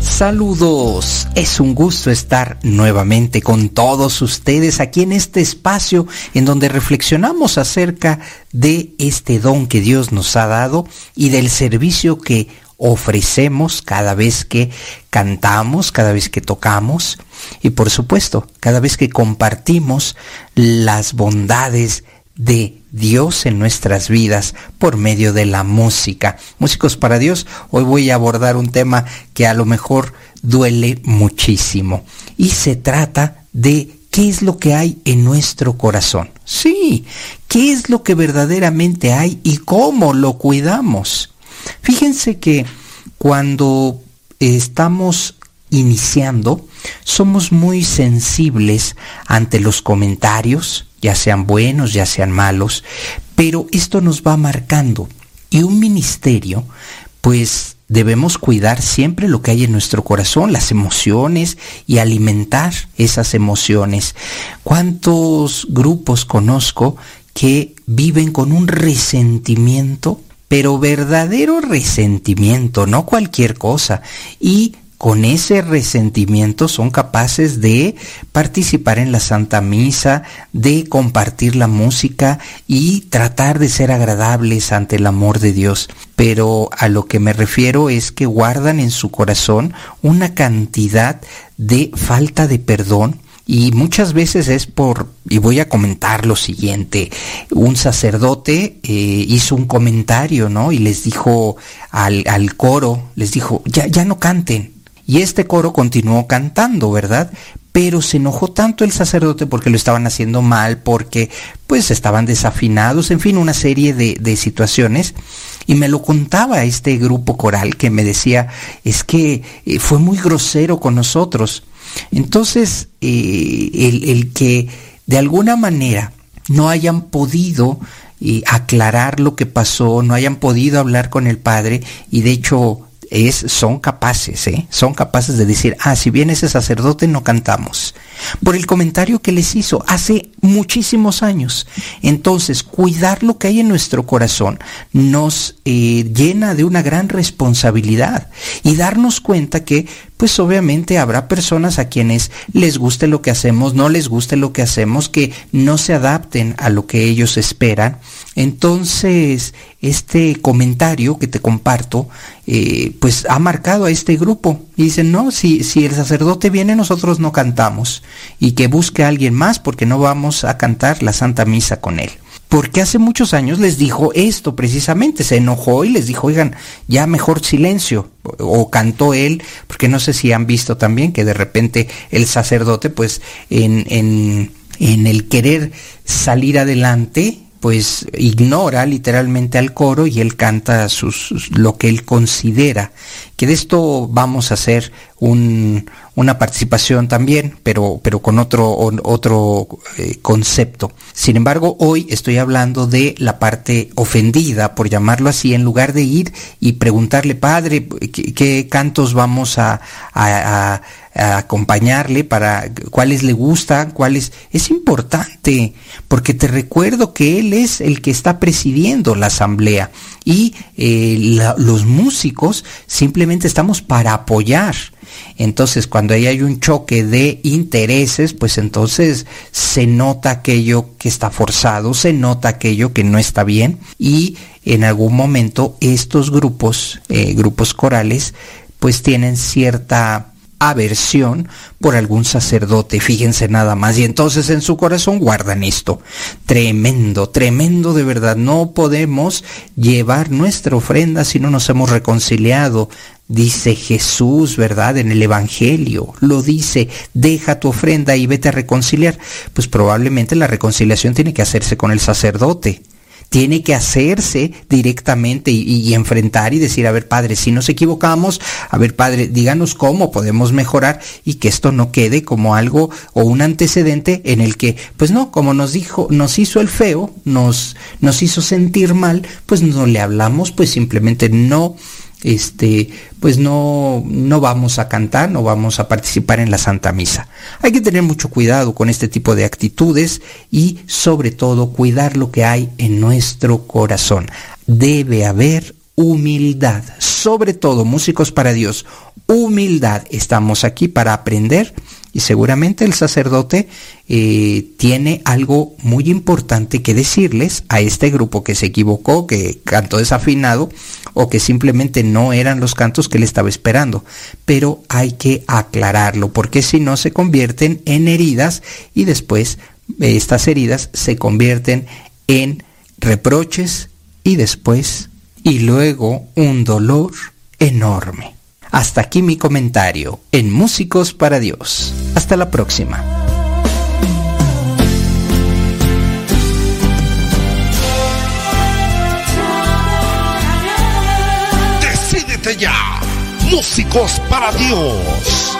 Saludos, es un gusto estar nuevamente con todos ustedes aquí en este espacio en donde reflexionamos acerca de este don que Dios nos ha dado y del servicio que ofrecemos cada vez que cantamos, cada vez que tocamos y por supuesto cada vez que compartimos las bondades de Dios en nuestras vidas por medio de la música. Músicos para Dios, hoy voy a abordar un tema que a lo mejor duele muchísimo y se trata de qué es lo que hay en nuestro corazón. Sí, qué es lo que verdaderamente hay y cómo lo cuidamos. Fíjense que cuando estamos iniciando, somos muy sensibles ante los comentarios, ya sean buenos, ya sean malos, pero esto nos va marcando. Y un ministerio, pues debemos cuidar siempre lo que hay en nuestro corazón, las emociones y alimentar esas emociones. ¿Cuántos grupos conozco que viven con un resentimiento, pero verdadero resentimiento, no cualquier cosa, y con ese resentimiento son capaces de participar en la Santa Misa, de compartir la música y tratar de ser agradables ante el amor de Dios. Pero a lo que me refiero es que guardan en su corazón una cantidad de falta de perdón y muchas veces es por, y voy a comentar lo siguiente, un sacerdote eh, hizo un comentario, ¿no? Y les dijo al, al coro, les dijo, ya, ya no canten, y este coro continuó cantando, ¿verdad? Pero se enojó tanto el sacerdote porque lo estaban haciendo mal, porque pues estaban desafinados, en fin, una serie de, situaciones. Y me lo contaba este grupo coral que me decía, es que eh, fue muy grosero con nosotros. Entonces, eh, el, que de alguna manera no hayan podido eh, aclarar lo que pasó, no hayan podido hablar con el padre y de hecho es, son capaces, ¿eh? son capaces de decir, ah, si viene ese sacerdote no cantamos. Por el comentario que les hizo hace muchísimos años. Entonces, cuidar lo que hay en nuestro corazón nos eh, llena de una gran responsabilidad y darnos cuenta que, pues obviamente habrá personas a quienes les guste lo que hacemos, no les guste lo que hacemos, que no se adapten a lo que ellos esperan entonces, este comentario que te comparto, eh, pues ha marcado a este grupo. Y dicen, no, si, si el sacerdote viene, nosotros no cantamos. Y que busque a alguien más porque no vamos a cantar la Santa Misa con él. Porque hace muchos años les dijo esto precisamente, se enojó y les dijo, oigan, ya mejor silencio. O cantó él, porque no sé si han visto también que de repente el sacerdote, pues en, en, en el querer salir adelante, pues ignora literalmente al coro y él canta sus, lo que él considera. Que de esto vamos a hacer un, una participación también, pero, pero con otro, otro eh, concepto. Sin embargo, hoy estoy hablando de la parte ofendida, por llamarlo así, en lugar de ir y preguntarle, padre, ¿qué, cantos vamos a, a, acompañarle para cuáles le gustan, cuáles... Es importante, porque te recuerdo que él es el que está presidiendo la asamblea y eh, los músicos simplemente estamos para apoyar. Entonces, cuando ahí hay un choque de intereses, pues entonces se nota aquello que está forzado, se nota aquello que no está bien y en algún momento estos grupos, eh, grupos corales, pues tienen cierta aversión por algún sacerdote, fíjense nada más, y entonces en su corazón guardan esto. Tremendo, tremendo de verdad, no podemos llevar nuestra ofrenda si no nos hemos reconciliado. Dice Jesús, ¿verdad? En el Evangelio, lo dice, deja tu ofrenda y vete a reconciliar. Pues probablemente la reconciliación tiene que hacerse con el sacerdote tiene que hacerse directamente y, enfrentar y decir, a ver, Padre, si nos equivocamos, a ver, Padre, díganos cómo podemos mejorar y que esto no quede como algo o un antecedente en el que, pues no, como nos dijo, nos hizo el feo, nos, nos hizo sentir mal, pues no le hablamos, pues simplemente no este, pues no, no vamos a cantar, no vamos a participar en la Santa Misa. Hay que tener mucho cuidado con este tipo de actitudes y sobre todo cuidar lo que hay en nuestro corazón. Debe haber humildad, sobre todo músicos para Dios, humildad. Estamos aquí para aprender y seguramente el sacerdote eh, tiene algo muy importante que decirles a este grupo que se equivocó, que cantó desafinado o que simplemente no eran los cantos que él estaba esperando. Pero hay que aclararlo porque si no se convierten en heridas y después eh, estas heridas se convierten en reproches y después y luego un dolor enorme. Hasta aquí mi comentario en Músicos para Dios. Hasta la próxima. Decídete ya. Músicos para Dios.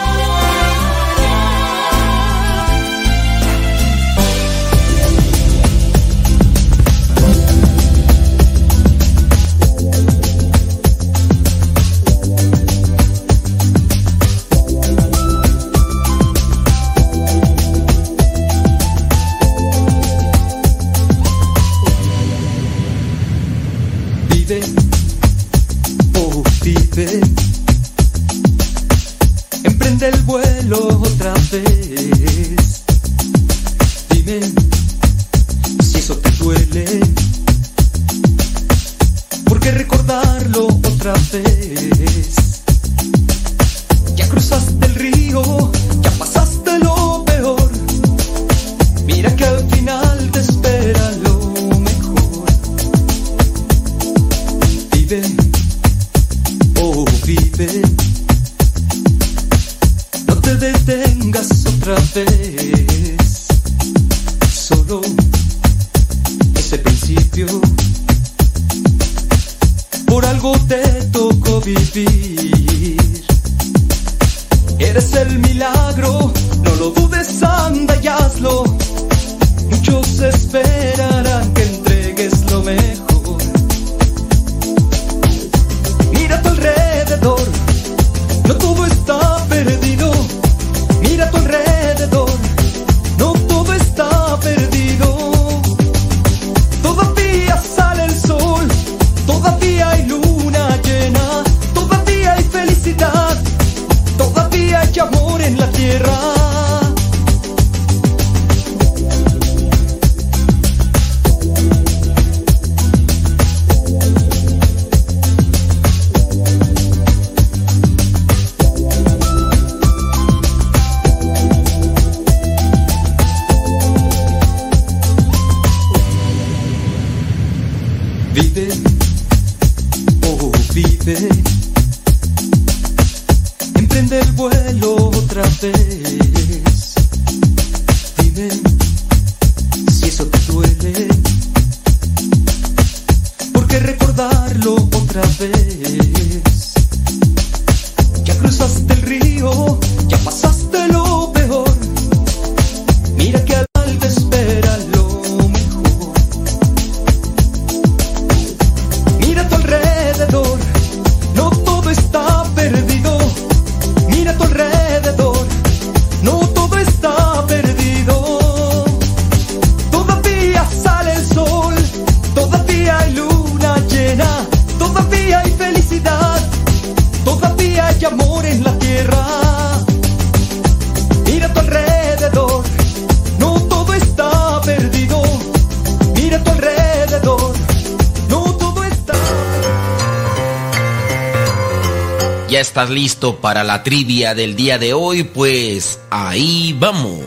Para la trivia del día de hoy? Pues ahí vamos.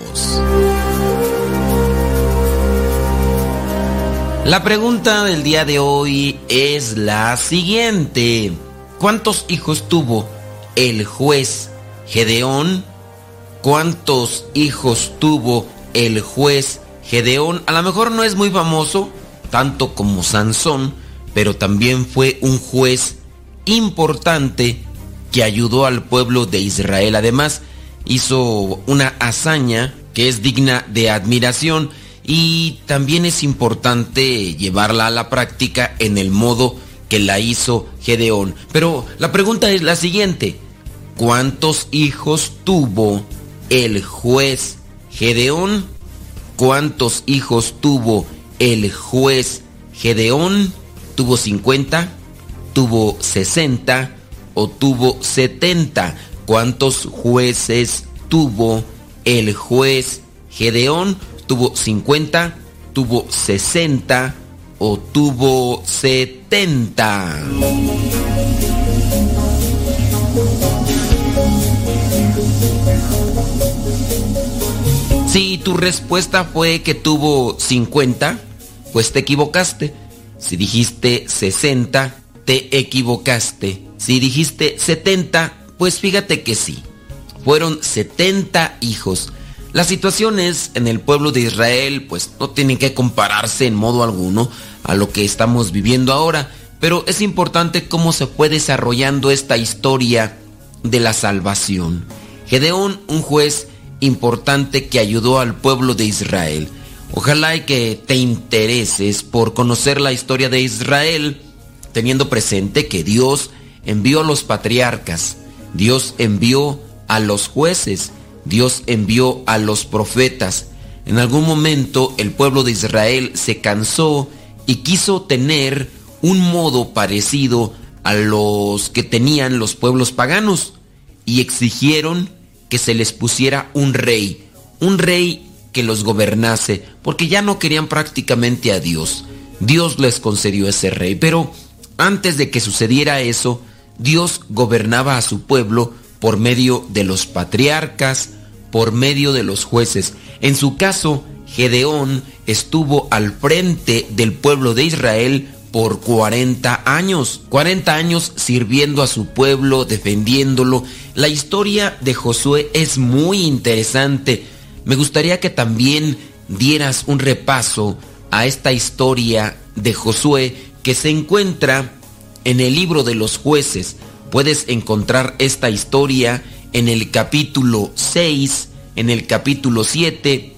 La pregunta del día de hoy es la siguiente. ¿Cuántos hijos tuvo el juez Gedeón? ¿Cuántos hijos tuvo el juez Gedeón? A lo mejor no es muy famoso, tanto como Sansón, pero también fue un juez importante que ayudó al pueblo de Israel. Además, hizo una hazaña que es digna de admiración y también es importante llevarla a la práctica en el modo que la hizo Gedeón. Pero la pregunta es la siguiente. ¿Cuántos hijos tuvo el juez Gedeón? ¿Cuántos hijos tuvo el juez Gedeón? ¿Tuvo 50? ¿Tuvo 60? ¿O tuvo 70? ¿Cuántos jueces tuvo el juez Gedeón? ¿Tuvo 50? ¿Tuvo 60? ¿O tuvo 70? Si tu respuesta fue que tuvo 50, pues te equivocaste. Si dijiste 60, te equivocaste. Si dijiste 70, pues fíjate que sí. Fueron 70 hijos. Las situaciones en el pueblo de Israel pues no tienen que compararse en modo alguno a lo que estamos viviendo ahora, pero es importante cómo se fue desarrollando esta historia de la salvación. Gedeón, un juez importante que ayudó al pueblo de Israel. Ojalá y que te intereses por conocer la historia de Israel, teniendo presente que Dios envió a los patriarcas, Dios envió a los jueces, Dios envió a los profetas. En algún momento el pueblo de Israel se cansó y quiso tener un modo parecido a los que tenían los pueblos paganos y exigieron que se les pusiera un rey, un rey que los gobernase, porque ya no querían prácticamente a Dios. Dios les concedió ese rey, pero antes de que sucediera eso, Dios gobernaba a su pueblo por medio de los patriarcas, por medio de los jueces. En su caso, Gedeón estuvo al frente del pueblo de Israel por 40 años. 40 años sirviendo a su pueblo, defendiéndolo. La historia de Josué es muy interesante. Me gustaría que también dieras un repaso a esta historia de Josué que se encuentra en el libro de los jueces. Puedes encontrar esta historia en el capítulo 6, en el capítulo 7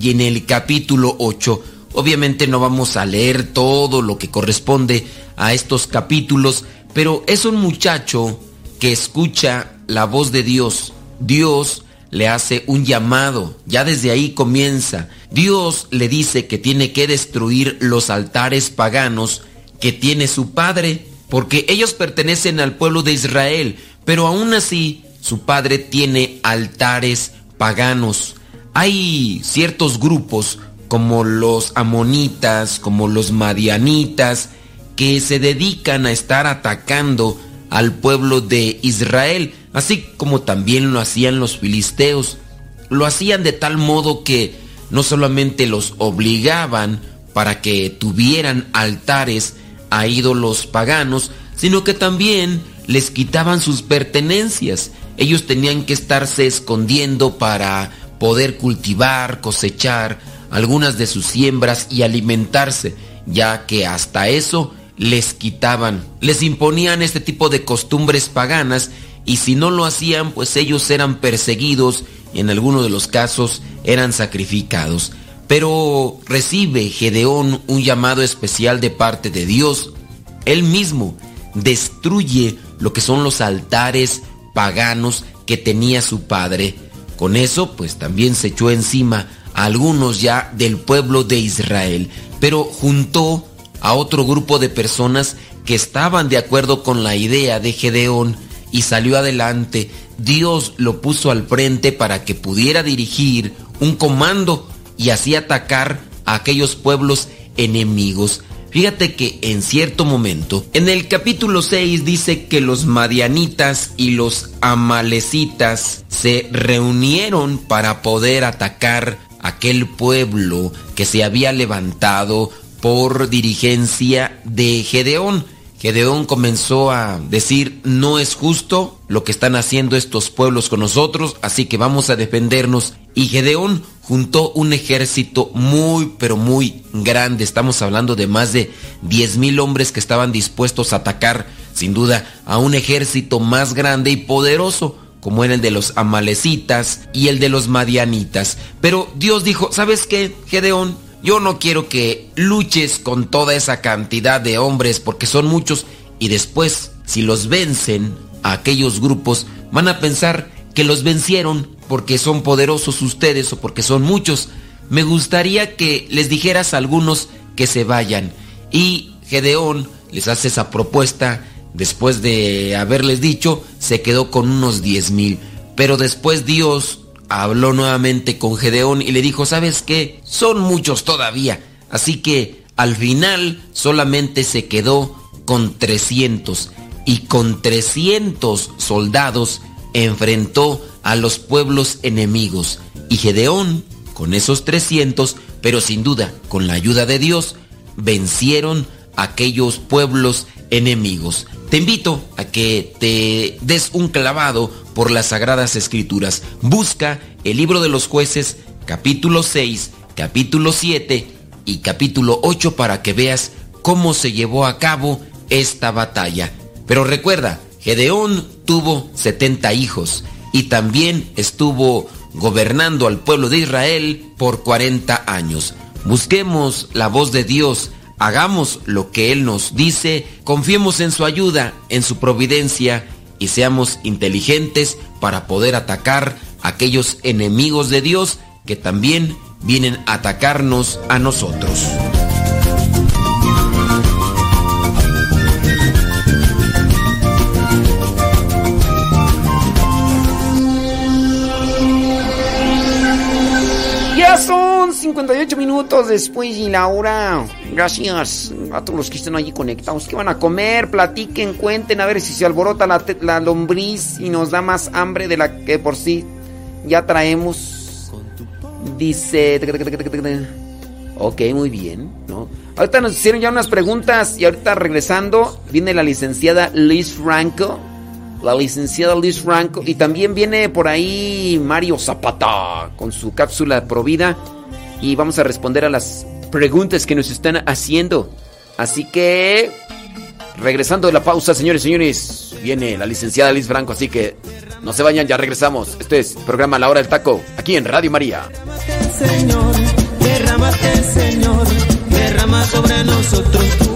y en el capítulo 8. Obviamente no vamos a leer todo lo que corresponde a estos capítulos, pero es un muchacho que escucha la voz de Dios. Dios le hace un llamado, ya desde ahí comienza. Dios le dice que tiene que destruir los altares paganos que tiene su padre, porque ellos pertenecen al pueblo de Israel, pero aún así su padre tiene altares paganos. Hay ciertos grupos como los amonitas, como los madianitas, que se dedican a estar atacando al pueblo de Israel, así como también lo hacían los filisteos. Lo hacían de tal modo que no solamente los obligaban para que tuvieran altares a ídolos paganos, sino que también les quitaban sus pertenencias. Ellos tenían que estarse escondiendo para poder cultivar, cosechar, algunas de sus siembras y alimentarse, ya que hasta eso les quitaban, les imponían este tipo de costumbres paganas y si no lo hacían, pues ellos eran perseguidos y en algunos de los casos eran sacrificados. Pero recibe Gedeón un llamado especial de parte de Dios. Él mismo destruye lo que son los altares paganos que tenía su padre. Con eso, pues también se echó encima algunos ya del pueblo de Israel, pero juntó a otro grupo de personas que estaban de acuerdo con la idea de Gedeón y salió adelante. Dios lo puso al frente para que pudiera dirigir un comando y así atacar a aquellos pueblos enemigos. Fíjate que en cierto momento, en el capítulo 6 dice que los madianitas y los amalecitas se reunieron para poder atacar aquel pueblo que se había levantado por dirigencia de Gedeón. Gedeón comenzó a decir, no es justo lo que están haciendo estos pueblos con nosotros, así que vamos a defendernos. Y Gedeón juntó un ejército muy, pero muy grande. Estamos hablando de más de 10 mil hombres que estaban dispuestos a atacar, sin duda, a un ejército más grande y poderoso como era el de los amalecitas y el de los madianitas. Pero Dios dijo, ¿sabes qué, Gedeón? Yo no quiero que luches con toda esa cantidad de hombres porque son muchos y después, si los vencen a aquellos grupos, van a pensar que los vencieron porque son poderosos ustedes o porque son muchos. Me gustaría que les dijeras a algunos que se vayan. Y Gedeón les hace esa propuesta. Después de haberles dicho, se quedó con unos 10 mil. Pero después Dios habló nuevamente con Gedeón y le dijo, ¿sabes qué? Son muchos todavía. Así que al final solamente se quedó con 300 y con 300 soldados enfrentó a los pueblos enemigos. Y Gedeón, con esos 300, pero sin duda con la ayuda de Dios, vencieron aquellos pueblos enemigos. Te invito a que te des un clavado por las Sagradas Escrituras. Busca el libro de los jueces, capítulo 6, capítulo 7 y capítulo 8 para que veas cómo se llevó a cabo esta batalla. Pero recuerda, Gedeón tuvo 70 hijos y también estuvo gobernando al pueblo de Israel por 40 años. Busquemos la voz de Dios, hagamos lo que Él nos dice, confiemos en su ayuda, en su providencia y seamos inteligentes para poder atacar a aquellos enemigos de Dios que también vienen a atacarnos a nosotros. 58 minutos después y la hora. Gracias a todos los que están allí conectados. ¿Qué van a comer? Platiquen, cuenten, a ver si se alborota la, la lombriz y nos da más hambre de la que por sí ya traemos. Dice. Ok, muy bien, ¿no? Ahorita nos hicieron ya unas preguntas y ahorita regresando viene la licenciada Liz Franco la licenciada Liz Franco. Y también viene por ahí Mario Zapata con su cápsula Provida. Y vamos a responder a las preguntas que nos están haciendo. Así que, regresando de la pausa, señores y señores, viene la licenciada Liz Franco. Así que no se vayan, ya regresamos. Este es programa La Hora del Taco, aquí en Radio María. Señor, sobre nosotros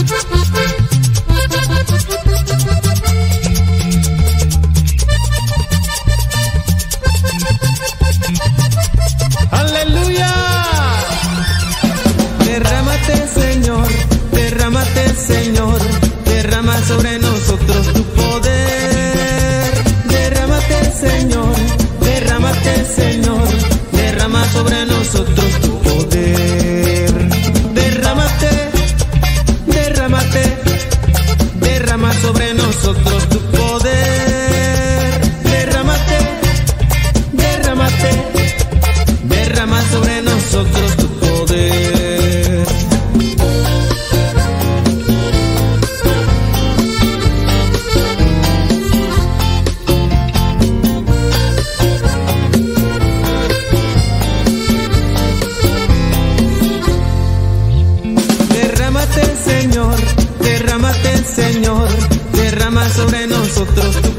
outros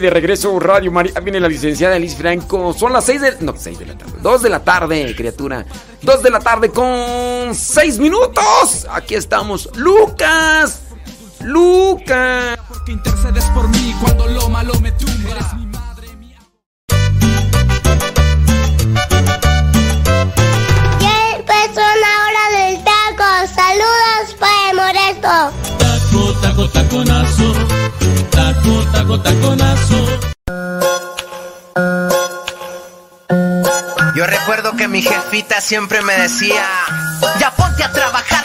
aquí de regreso, Radio María. Viene la licenciada Liz Franco. Son las 6 de... No, 6 de la tarde. 2 de la tarde, criatura. 2 de la tarde con 6 minutos. Aquí estamos. Lucas. Lucas. Porque intercedes por mí cuando lo malo me tumba. Eres mi madre, Ya empezó la hora del taco. Saludos para Moresto. Taco, taco, taconazo. Yo recuerdo que mi jefita siempre me decía, ya ponte a trabajar,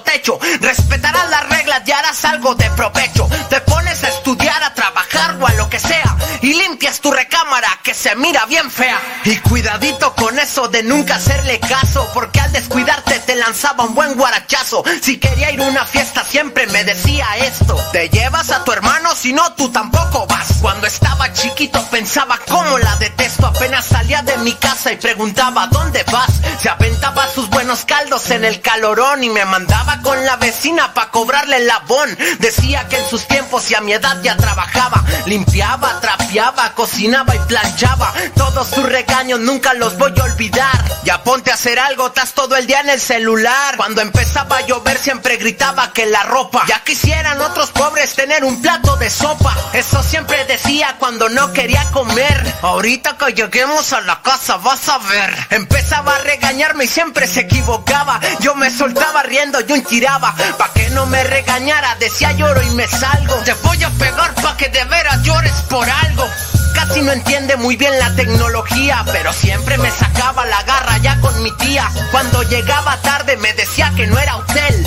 techo. Respetarás las reglas y harás algo de provecho. Te pones a estudiar, a trabajar o a lo que sea y limpias tu recámara que se mira bien fea. Y cuidadito con eso de nunca hacerle caso porque al descuidarte te lanzaba un buen guarachazo. Si quería ir a una fiesta siempre me decía esto. Te llevas a tu hermano si no tú tampoco vas. Cuando estaba chiquito pensaba cómo la detesto. Apenas salía de mi casa y preguntaba ¿dónde vas? Se aventaba sus buenos caldos en el calorón y me mandaba con la vecina pa' cobrarle el labón. Decía que en sus tiempos y a mi edad ya trabajaba. Limpiaba, trapeaba, cocinaba y planchaba. Todos sus regaños nunca los voy a olvidar. Ya ponte a hacer algo, estás todo el día en el celular. Cuando empezaba a llover siempre gritaba que la ropa. Ya quisieran otros pobres tener un plato de sopa. Eso siempre decía cuando no quería comer. Ahorita que lleguemos a la casa vas a ver. Empezaba a regañarme y siempre se equivocaba. Yo me soltaba riendo un tiraba. Pa' que no me regañara, decía lloro y me salgo. Te voy a pegar pa' que de veras llores por algo. Casi no entiende muy bien la tecnología, pero siempre me sacaba la garra ya con mi tía. Cuando llegaba tarde me decía que no era hotel.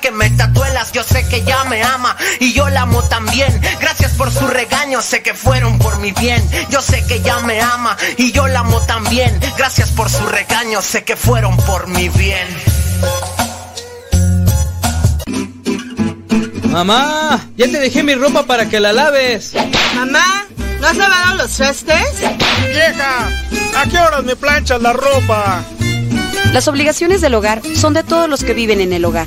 que me tatuelas. Yo sé que ya me ama y yo la amo también. Gracias por su regaño, sé que fueron por mi bien. Yo sé que ya me ama y yo la amo también. Gracias por su regaño, sé que fueron por mi bien. Mamá, ya te dejé mi ropa para que la laves. Mamá, ¿no has lavado los trastes? Vieja, ¿a qué horas me planchas la ropa? Las obligaciones del hogar son de todos los que viven en el hogar.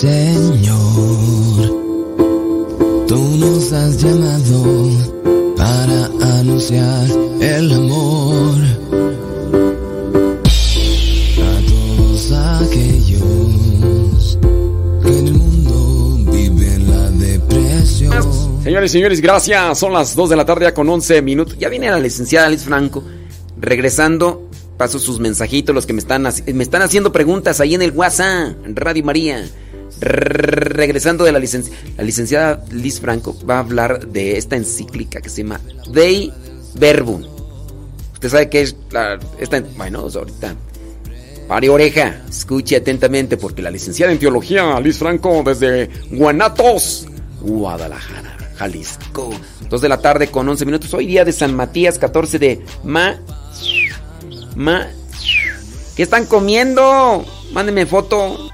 Señor, tú nos has llamado para anunciar el amor a todos aquellos que en el mundo viven la depresión. Señores señores, gracias. Son las 2 de la tarde ya con 11 minutos. Ya viene la licenciada Liz Franco. Regresando, paso sus mensajitos, los que me están, me están haciendo preguntas ahí en el WhatsApp, Radio María. Regresando de la licenciada, la licenciada Liz Franco va a hablar de esta encíclica que se llama Dei Verbum. Usted sabe que es la, esta, bueno, pues ahorita Pare oreja, escuche atentamente porque la licenciada en teología Liz Franco desde Guanatos, Guadalajara, Jalisco. 2 de la tarde con 11 minutos. Hoy día de San Matías, 14 de ma ma ¿Qué están comiendo? Mándenme foto.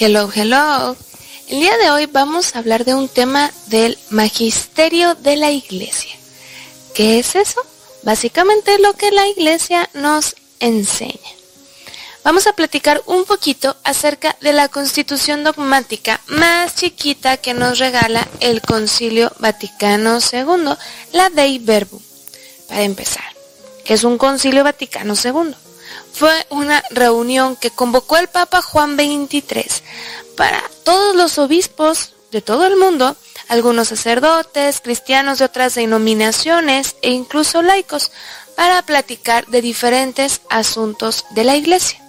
Hello, hello. El día de hoy vamos a hablar de un tema del magisterio de la iglesia. ¿Qué es eso? Básicamente lo que la iglesia nos enseña. Vamos a platicar un poquito acerca de la constitución dogmática más chiquita que nos regala el Concilio Vaticano II, la Dei Verbum. Para empezar, ¿qué es un Concilio Vaticano II? Fue una reunión que convocó el Papa Juan XXIII para todos los obispos de todo el mundo, algunos sacerdotes, cristianos de otras denominaciones e incluso laicos, para platicar de diferentes asuntos de la iglesia.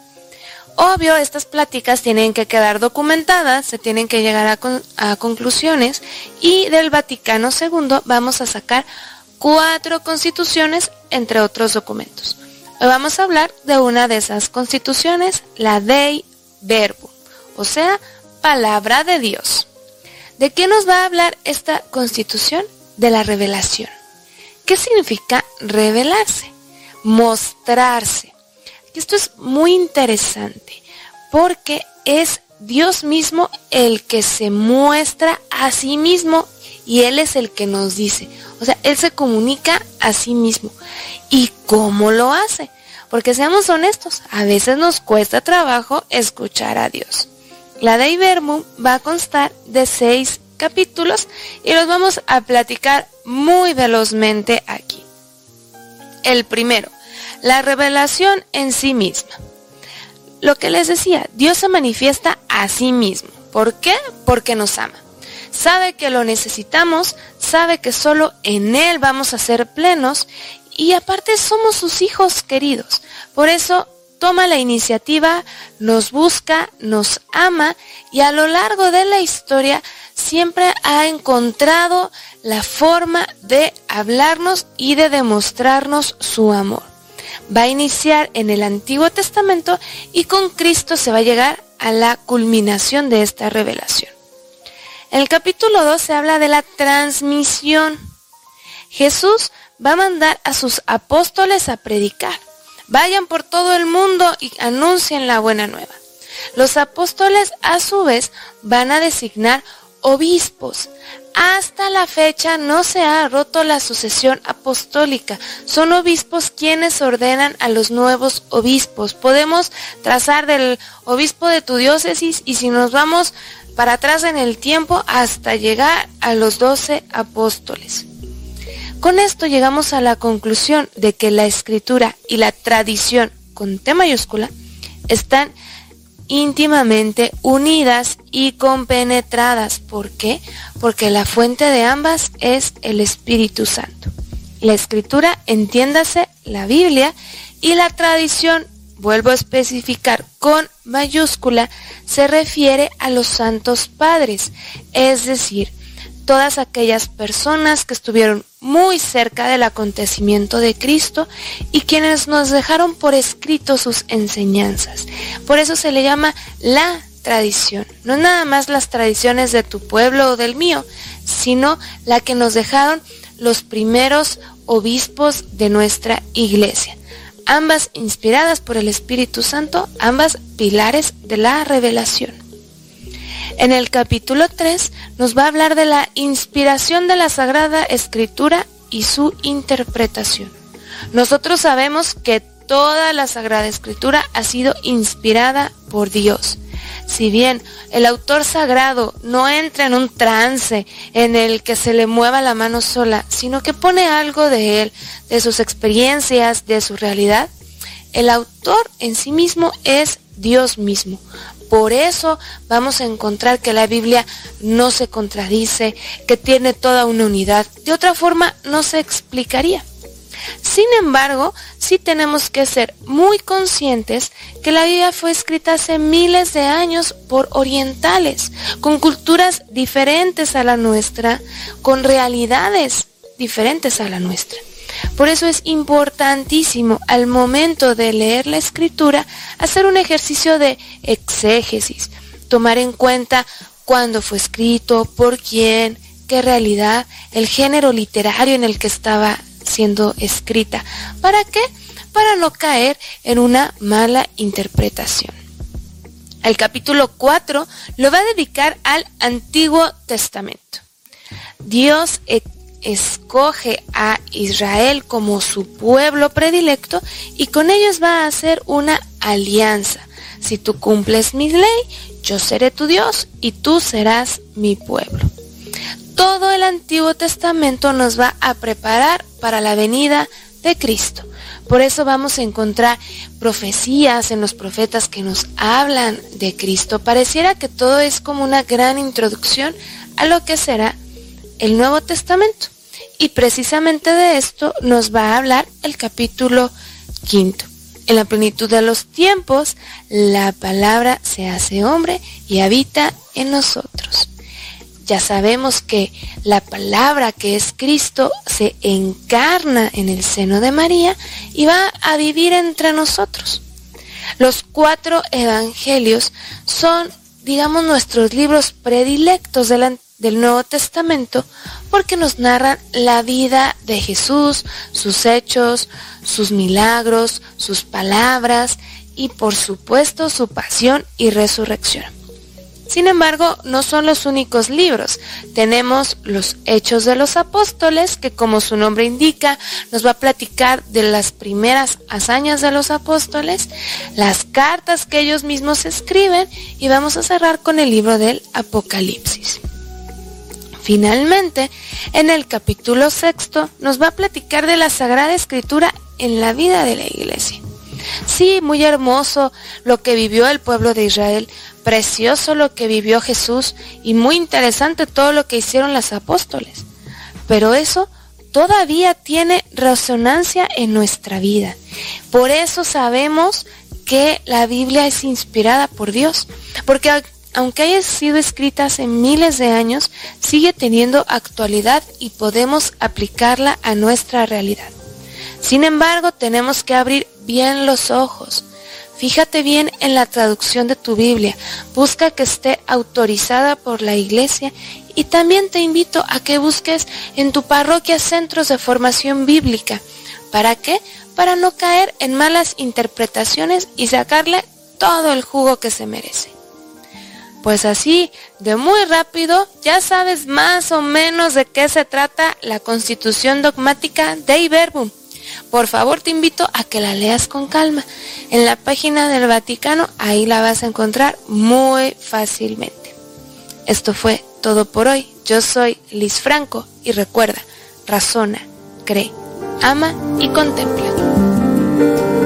Obvio, estas pláticas tienen que quedar documentadas, se tienen que llegar a, a, conclusiones y del Vaticano II vamos a sacar cuatro constituciones, entre otros documentos. Hoy vamos a hablar de una de esas constituciones, la Dei Verbum, o sea, palabra de Dios. ¿De qué nos va a hablar esta constitución? De la revelación. ¿Qué significa revelarse? Mostrarse. Esto es muy interesante porque es Dios mismo el que se muestra a sí mismo y Él es el que nos dice. O sea, Él se comunica a sí mismo. ¿Y cómo lo hace? Porque seamos honestos, a veces nos cuesta trabajo escuchar a Dios. La Dei Verbum va a constar de seis capítulos y los vamos a platicar muy velozmente aquí. El primero, la revelación en sí misma. Lo que les decía, Dios se manifiesta a sí mismo. ¿Por qué? Porque nos ama. Sabe que lo necesitamos, sabe que solo en Él vamos a ser plenos y aparte somos sus hijos queridos. Por eso toma la iniciativa, nos busca, nos ama y a lo largo de la historia siempre ha encontrado la forma de hablarnos y de demostrarnos su amor va a iniciar en el Antiguo Testamento y con Cristo se va a llegar a la culminación de esta revelación. En el capítulo 2 se habla de la transmisión. Jesús va a mandar a sus apóstoles a predicar. Vayan por todo el mundo y anuncien la buena nueva. Los apóstoles a su vez van a designar obispos. Hasta la fecha no se ha roto la sucesión apostólica. Son obispos quienes ordenan a los nuevos obispos. Podemos trazar del obispo de tu diócesis y si nos vamos para atrás en el tiempo hasta llegar a los doce apóstoles. Con esto llegamos a la conclusión de que la escritura y la tradición con T mayúscula están íntimamente unidas y compenetradas. ¿Por qué? Porque la fuente de ambas es el Espíritu Santo. La escritura, entiéndase, la Biblia y la tradición, vuelvo a especificar con mayúscula, se refiere a los santos padres, es decir, todas aquellas personas que estuvieron muy cerca del acontecimiento de Cristo y quienes nos dejaron por escrito sus enseñanzas. Por eso se le llama la tradición. No nada más las tradiciones de tu pueblo o del mío, sino la que nos dejaron los primeros obispos de nuestra iglesia. Ambas inspiradas por el Espíritu Santo, ambas pilares de la revelación. En el capítulo 3 nos va a hablar de la inspiración de la Sagrada Escritura y su interpretación. Nosotros sabemos que toda la Sagrada Escritura ha sido inspirada por Dios. Si bien el autor sagrado no entra en un trance en el que se le mueva la mano sola, sino que pone algo de él, de sus experiencias, de su realidad, el autor en sí mismo es Dios mismo. Por eso vamos a encontrar que la Biblia no se contradice, que tiene toda una unidad. De otra forma no se explicaría. Sin embargo, sí tenemos que ser muy conscientes que la Biblia fue escrita hace miles de años por orientales, con culturas diferentes a la nuestra, con realidades diferentes a la nuestra. Por eso es importantísimo al momento de leer la escritura hacer un ejercicio de exégesis, tomar en cuenta cuándo fue escrito, por quién, qué realidad, el género literario en el que estaba escrita. ¿Para qué? Para no caer en una mala interpretación. El capítulo 4 lo va a dedicar al Antiguo Testamento. Dios e- escoge a Israel como su pueblo predilecto y con ellos va a hacer una alianza. Si tú cumples mi ley, yo seré tu Dios y tú serás mi pueblo. Todo el Antiguo Testamento nos va a preparar para la venida de Cristo. Por eso vamos a encontrar profecías en los profetas que nos hablan de Cristo. Pareciera que todo es como una gran introducción a lo que será el Nuevo Testamento. Y precisamente de esto nos va a hablar el capítulo quinto. En la plenitud de los tiempos, la palabra se hace hombre y habita en nosotros. Ya sabemos que la palabra que es Cristo se encarna en el seno de María y va a vivir entre nosotros. Los cuatro evangelios son, digamos, nuestros libros predilectos del, Nuevo Testamento porque nos narran la vida de Jesús, sus hechos, sus milagros, sus palabras y por supuesto su pasión y resurrección. Sin embargo, no son los únicos libros. Tenemos los Hechos de los Apóstoles, que como su nombre indica, nos va a platicar de las primeras hazañas de los apóstoles, las cartas que ellos mismos escriben y vamos a cerrar con el libro del Apocalipsis. Finalmente, en el capítulo sexto nos va a platicar de la Sagrada Escritura en la vida de la iglesia. Sí, muy hermoso lo que vivió el pueblo de Israel, precioso lo que vivió Jesús y muy interesante todo lo que hicieron los apóstoles. Pero eso todavía tiene resonancia en nuestra vida. Por eso sabemos que la Biblia es inspirada por Dios, porque aunque haya sido escrita hace miles de años, sigue teniendo actualidad y podemos aplicarla a nuestra realidad. Sin embargo, tenemos que abrir bien los ojos. Fíjate bien en la traducción de tu Biblia. Busca que esté autorizada por la iglesia y también te invito a que busques en tu parroquia centros de formación bíblica. ¿Para qué? Para no caer en malas interpretaciones y sacarle todo el jugo que se merece. Pues así, de muy rápido, ya sabes más o menos de qué se trata la constitución dogmática de Verbum. Por favor te invito a que la leas con calma. En la página del Vaticano ahí la vas a encontrar muy fácilmente. Esto fue todo por hoy. Yo soy Liz Franco y recuerda, razona, cree, ama y contempla.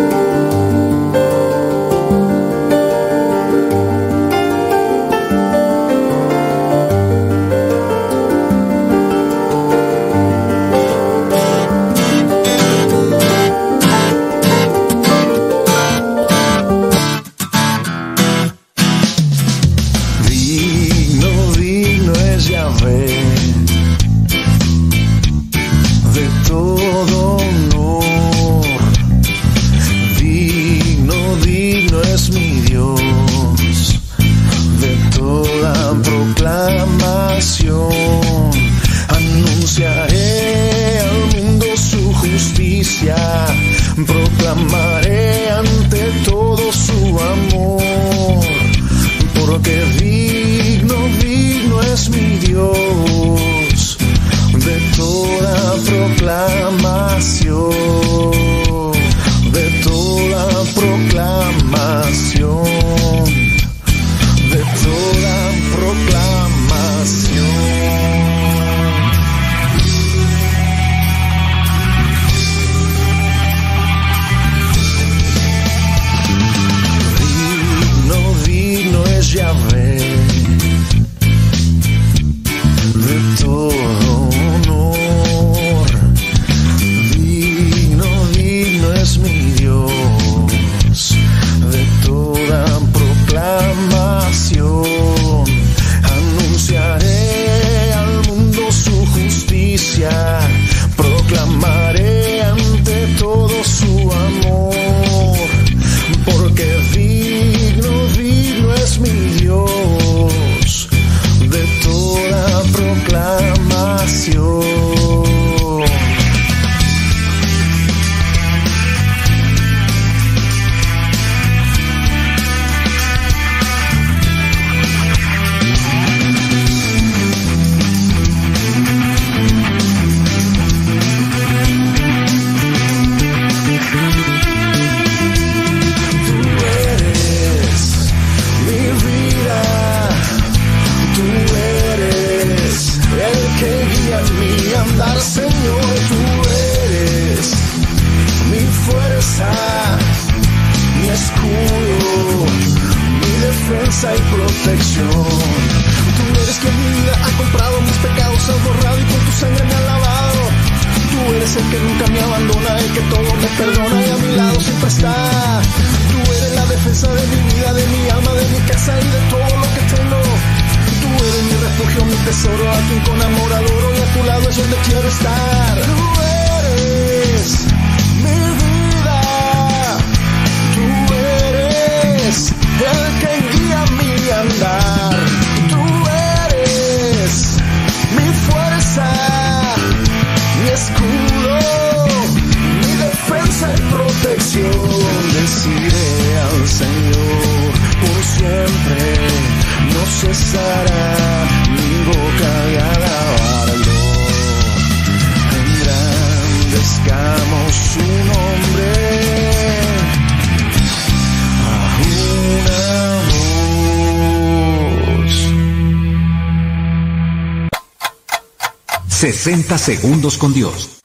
60 segundos con Dios.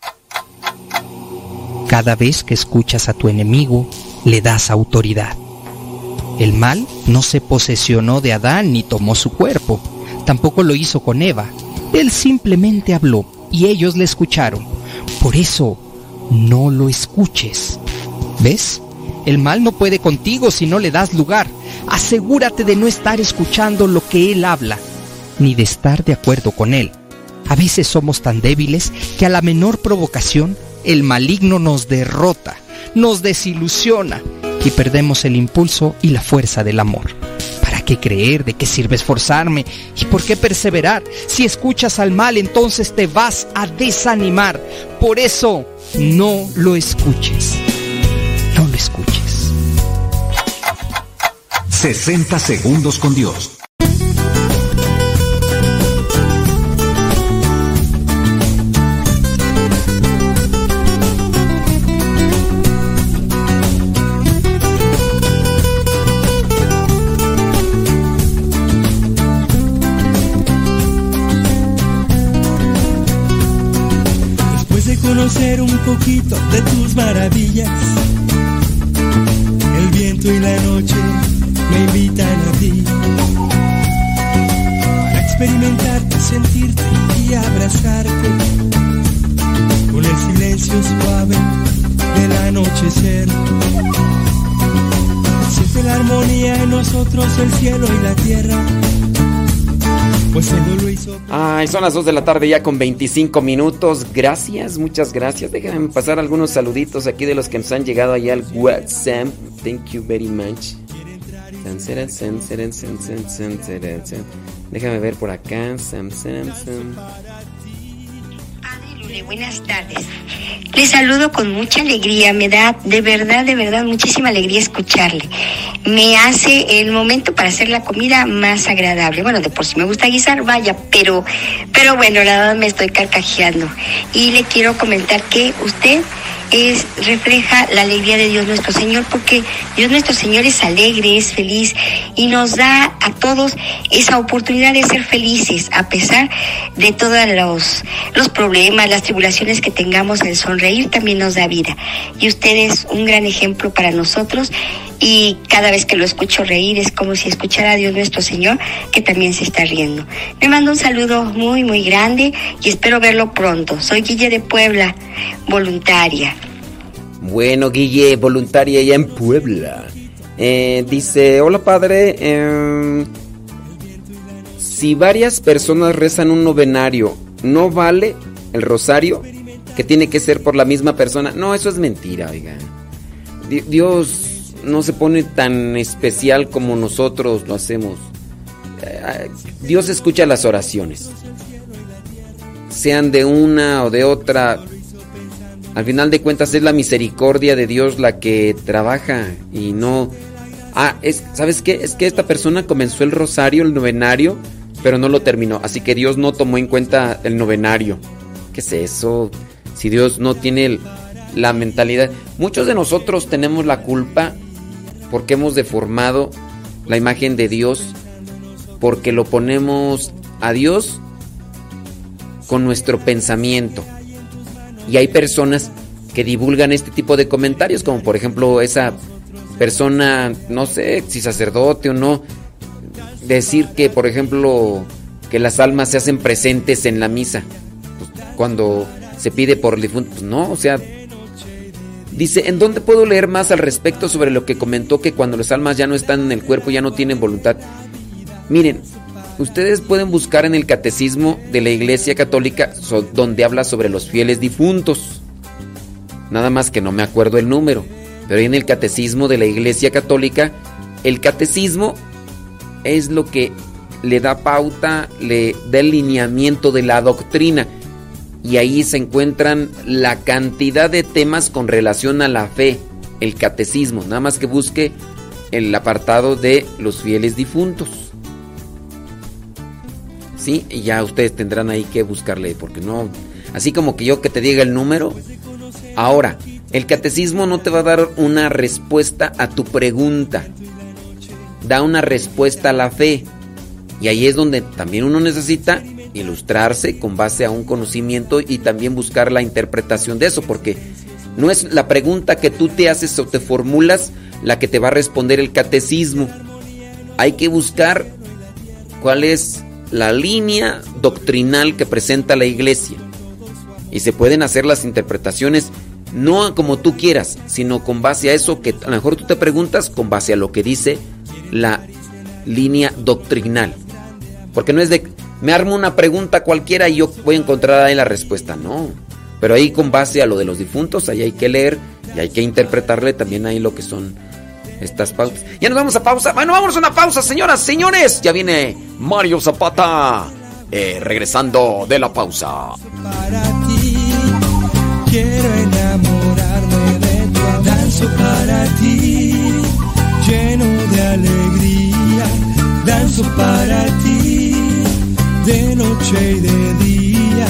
Cada vez que escuchas a tu enemigo, le das autoridad. El mal no se posesionó de Adán ni tomó su cuerpo. Tampoco lo hizo con Eva. Él simplemente habló y ellos le escucharon. Por eso, no lo escuches. ¿Ves? El mal no puede contigo si no le das lugar. Asegúrate de no estar escuchando lo que él habla, ni de estar de acuerdo con él. A veces somos tan débiles que a la menor provocación el maligno nos derrota, nos desilusiona y perdemos el impulso y la fuerza del amor. ¿Para qué creer? ¿De qué sirve esforzarme? ¿Y por qué perseverar? Si escuchas al mal, entonces te vas a desanimar. Por eso, no lo escuches. No lo escuches. 60 segundos con Dios. Son las 2 de la tarde ya con 25 minutos. Gracias, muchas gracias. Déjenme pasar algunos saluditos aquí de los que nos han llegado allá al WhatsApp. Thank you very much. Déjame ver por acá. Sam, sam, sam. Buenas tardes. Les saludo con mucha alegría, me da de verdad, de verdad muchísima alegría escucharle. Me hace el momento para hacer la comida más agradable. Bueno, de por sí me gusta guisar, vaya, pero, pero bueno, la verdad me estoy carcajeando. Y le quiero comentar que usted es, refleja la alegría de Dios nuestro Señor, porque Dios nuestro Señor es alegre, es feliz y nos da a todos esa oportunidad de ser felices a pesar de todos los, los problemas, las tribulaciones que tengamos, el sonreír también nos da vida. Y usted es un gran ejemplo para nosotros y cada vez que lo escucho reír es como si escuchara a Dios nuestro Señor que también se está riendo. Me mando un saludo muy, muy grande y espero verlo pronto. Soy Guille de Puebla, voluntaria. Bueno, Guille, voluntaria allá en Puebla. Eh, dice, hola padre, em, si varias personas rezan un novenario, ¿no vale el rosario? Que tiene que ser por la misma persona. No, eso es mentira, oiga. Di- Dios no se pone tan especial como nosotros lo hacemos. Eh, Dios escucha las oraciones. Sean de una o de otra. Al final de cuentas es la misericordia de Dios la que trabaja y no... Ah, es, ¿sabes qué? Es que esta persona comenzó el rosario, el novenario, pero no lo terminó. Así que Dios no tomó en cuenta el novenario. ¿Qué es eso? Si Dios no tiene la mentalidad... Muchos de nosotros tenemos la culpa porque hemos deformado la imagen de Dios, porque lo ponemos a Dios con nuestro pensamiento. Y hay personas que divulgan este tipo de comentarios, como por ejemplo esa persona, no sé si sacerdote o no, decir que, por ejemplo, que las almas se hacen presentes en la misa. Cuando se pide por difunto, pues no, o sea, Dice, ¿en dónde puedo leer más al respecto sobre lo que comentó que cuando las almas ya no están en el cuerpo ya no tienen voluntad? Miren, ustedes pueden buscar en el catecismo de la Iglesia Católica donde habla sobre los fieles difuntos. Nada más que no me acuerdo el número, pero en el catecismo de la Iglesia Católica, el catecismo es lo que le da pauta, le da el lineamiento de la doctrina y ahí se encuentran la cantidad de temas con relación a la fe, el catecismo, nada más que busque el apartado de los fieles difuntos. Sí, y ya ustedes tendrán ahí que buscarle, porque no, así como que yo que te diga el número. Ahora, el catecismo no te va a dar una respuesta a tu pregunta, da una respuesta a la fe. Y ahí es donde también uno necesita ilustrarse con base a un conocimiento y también buscar la interpretación de eso, porque no es la pregunta que tú te haces o te formulas la que te va a responder el catecismo. Hay que buscar cuál es la línea doctrinal que presenta la iglesia. Y se pueden hacer las interpretaciones no como tú quieras, sino con base a eso que a lo mejor tú te preguntas con base a lo que dice la línea doctrinal. Porque no es de me armo una pregunta cualquiera y yo voy a encontrar ahí la respuesta. No. Pero ahí con base a lo de los difuntos, ahí hay que leer y hay que interpretarle también ahí lo que son estas pausas. Ya nos vamos a pausa. Bueno, vámonos a una pausa, señoras, señores. Ya viene Mario Zapata eh, regresando de la pausa. Para ti, quiero enamorarme de danzo para ti, lleno de alegría, danzo para ti de noche y de día,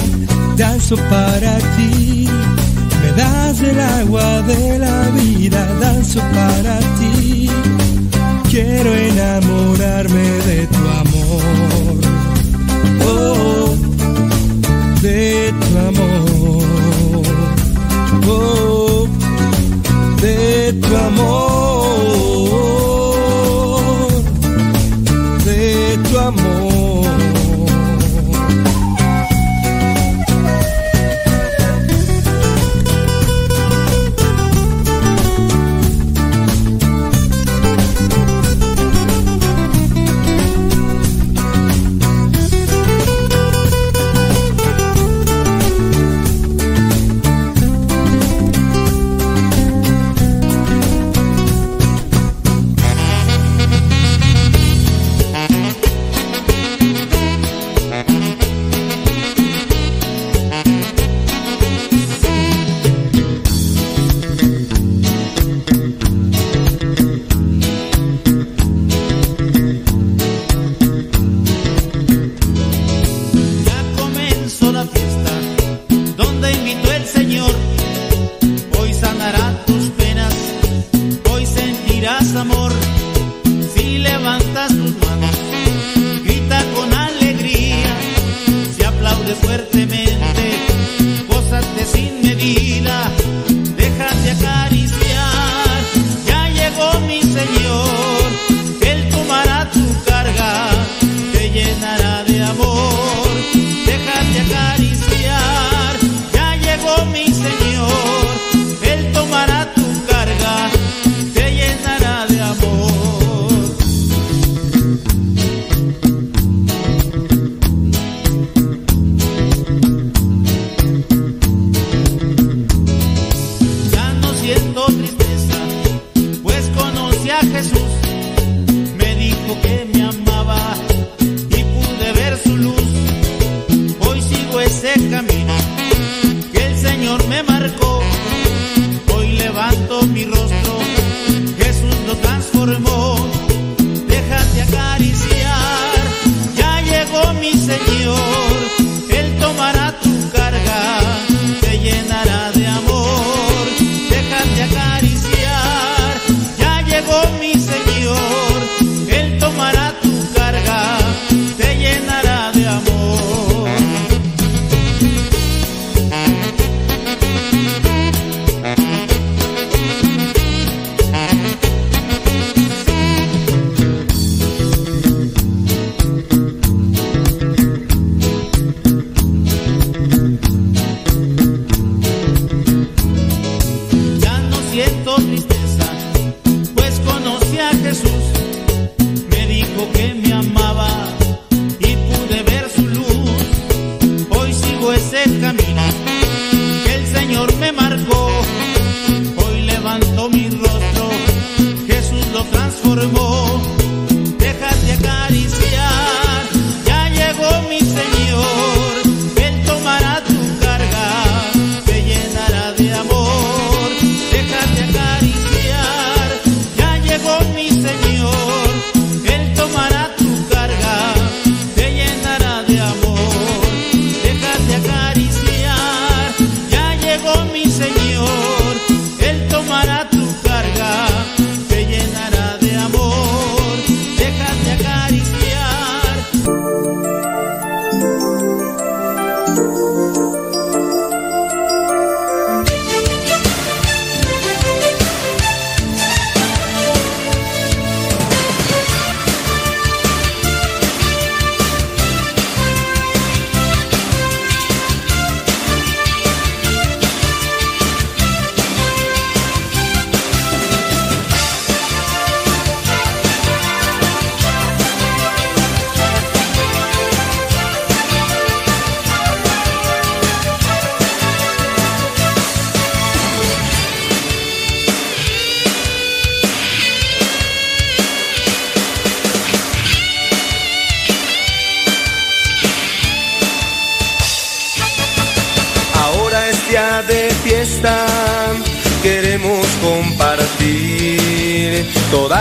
danzo para ti. Me das el agua de la vida, danzo para ti. Quiero enamorarme de tu amor. Oh, de tu amor. Oh, de tu amor.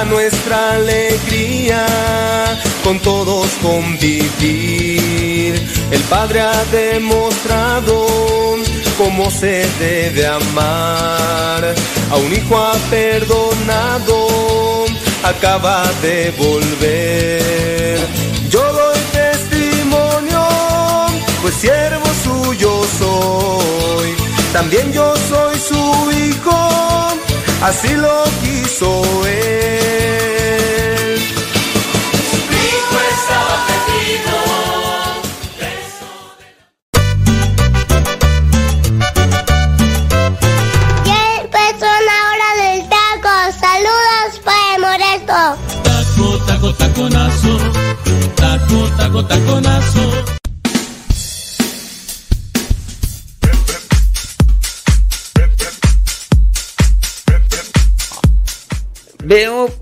Nuestra alegría, con todos convivir. El Padre ha demostrado cómo se debe amar. A un hijo ha perdonado, acaba de volver. Yo doy testimonio, pues siervo suyo soy. También yo soy su hijo, así lo quiso él. Hijo estaba perdido. Ya empezó la hora del taco. Saludos para Moreto. Taco, taco, taconazo. Taco, taco, taconazo.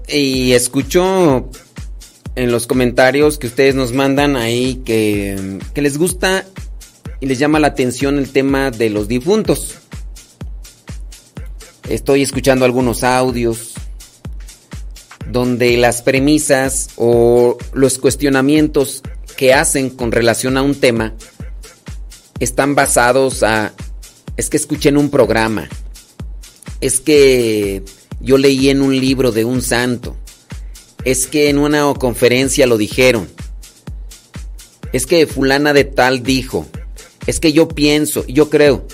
Y escucho en los comentarios que ustedes nos mandan ahí que, que les gusta y les llama la atención el tema de los difuntos. Estoy escuchando algunos audios donde las premisas o los cuestionamientos que hacen con relación a un tema están basados a es que escuché en un programa, es que yo leí en un libro de un santo, es que en una conferencia lo dijeron, es que fulana de tal dijo, es que yo pienso, yo creo.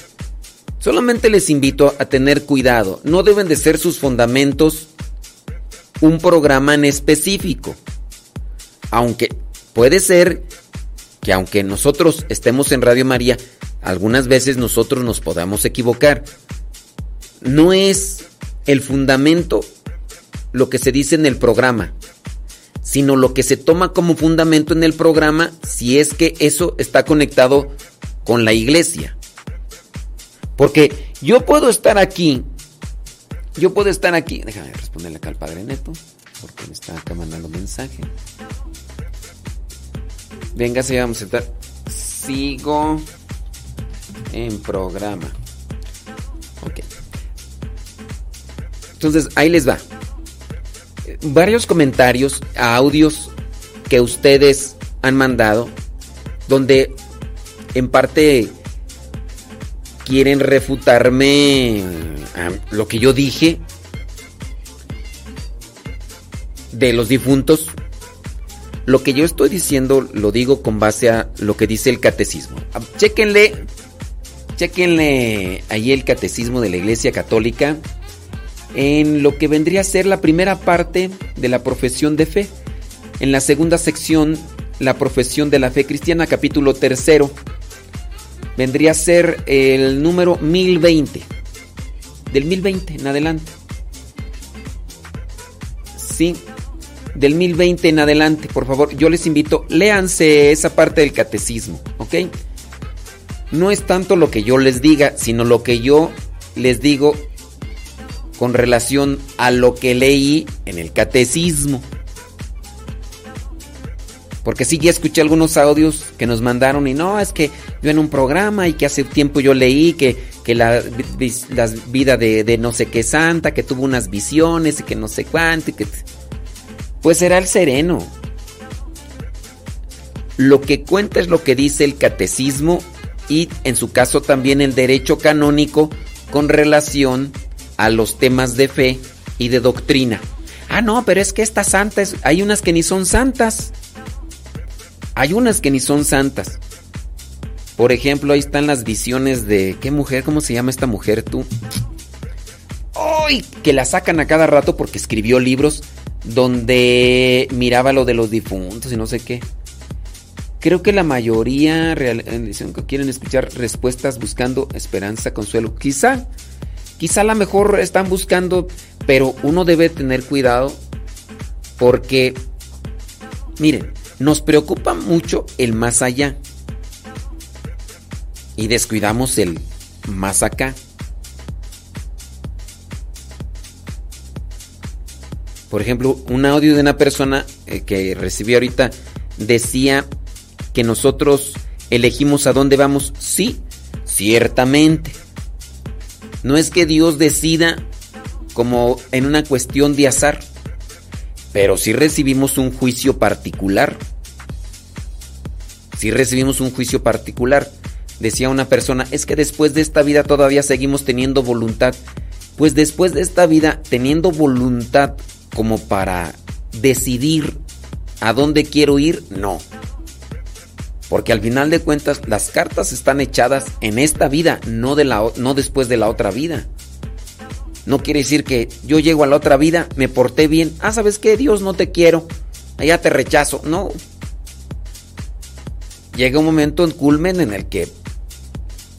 Solamente les invito a tener cuidado, no deben de ser sus fundamentos un programa en específico. Aunque puede ser que aunque nosotros estemos en Radio María, algunas veces nosotros nos podamos equivocar. No es el fundamento lo que se dice en el programa, sino lo que se toma como fundamento en el programa si es que eso está conectado con la iglesia. Porque yo puedo estar aquí, yo puedo estar aquí, déjame responderle acá al Padre Neto, porque me está acá mandando mensaje. Venga, se vamos a estar. Sigo en programa. Entonces, ahí les va. Varios comentarios, audios que ustedes han mandado, donde en parte quieren refutarme a lo que yo dije de los difuntos. Lo que yo estoy diciendo lo digo con base a lo que dice el catecismo. Chéquenle, chéquenle ahí el catecismo de la Iglesia Católica en lo que vendría a ser la primera parte de la profesión de fe. En la segunda sección, la profesión de la fe cristiana, capítulo tercero, vendría a ser el número 1020. Del 1020 en adelante. Sí, del 1020 en adelante, por favor, yo les invito, léanse esa parte del catecismo, ¿ok? No es tanto lo que yo les diga, sino lo que yo les digo con relación a lo que leí en el catecismo. Porque sí, ya escuché algunos audios que nos mandaron y no, es que yo en un programa y que hace tiempo yo leí que, que la, vida de, no sé qué santa, que tuvo unas visiones y que no sé cuánto, y que... Pues será el sereno. Lo que cuenta es lo que dice el catecismo y en su caso también el derecho canónico con relación los temas de fe y de doctrina. Ah, no, pero es que estas santas, hay unas que ni son santas. Hay unas que ni son santas. Por ejemplo, ahí están las visiones de... ¿Qué mujer? ¿Cómo se llama esta mujer tú? ¡Ay! Que la sacan a cada rato porque escribió libros donde miraba lo de los difuntos y no sé qué. Creo que la mayoría dicen que quieren escuchar respuestas buscando esperanza, consuelo. Quizá, quizá a lo mejor están buscando, pero uno debe tener cuidado porque, miren, nos preocupa mucho el más allá y descuidamos el más acá. Por ejemplo, un audio de una persona eh, que recibí ahorita decía que nosotros elegimos a dónde vamos. Sí, ciertamente. No es que Dios decida como en una cuestión de azar, pero sí recibimos un juicio particular. Si recibimos un juicio particular. Decía una persona, es que después de esta vida todavía seguimos teniendo voluntad. Pues después de esta vida, teniendo voluntad como para decidir a dónde quiero ir, no. Porque al final de cuentas las cartas están echadas en esta vida, no, de la, no después de la otra vida. No quiere decir que yo llego a la otra vida, me porté bien. Ah, ¿sabes qué? Dios no te quiero. Allá te rechazo. No. Llega un momento en culmen en el que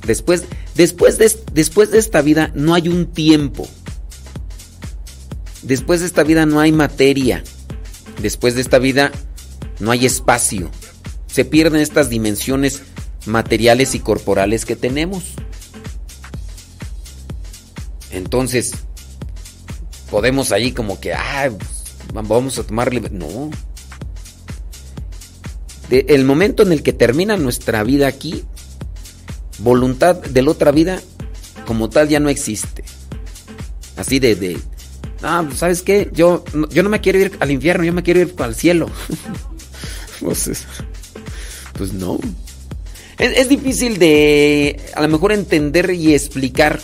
después, después, de, después de esta vida no hay un tiempo. Después de esta vida no hay materia. Después de esta vida no hay espacio. Se pierden estas dimensiones materiales y corporales que tenemos. Entonces, podemos ahí como que, ah, vamos a tomarle... No. De el momento en el que termina nuestra vida aquí, voluntad de la otra vida como tal ya no existe. Así de, de ah, ¿sabes qué? Yo, yo no me quiero ir al infierno, yo me quiero ir al cielo. pues, pues no. Es, es difícil de a lo mejor entender y explicar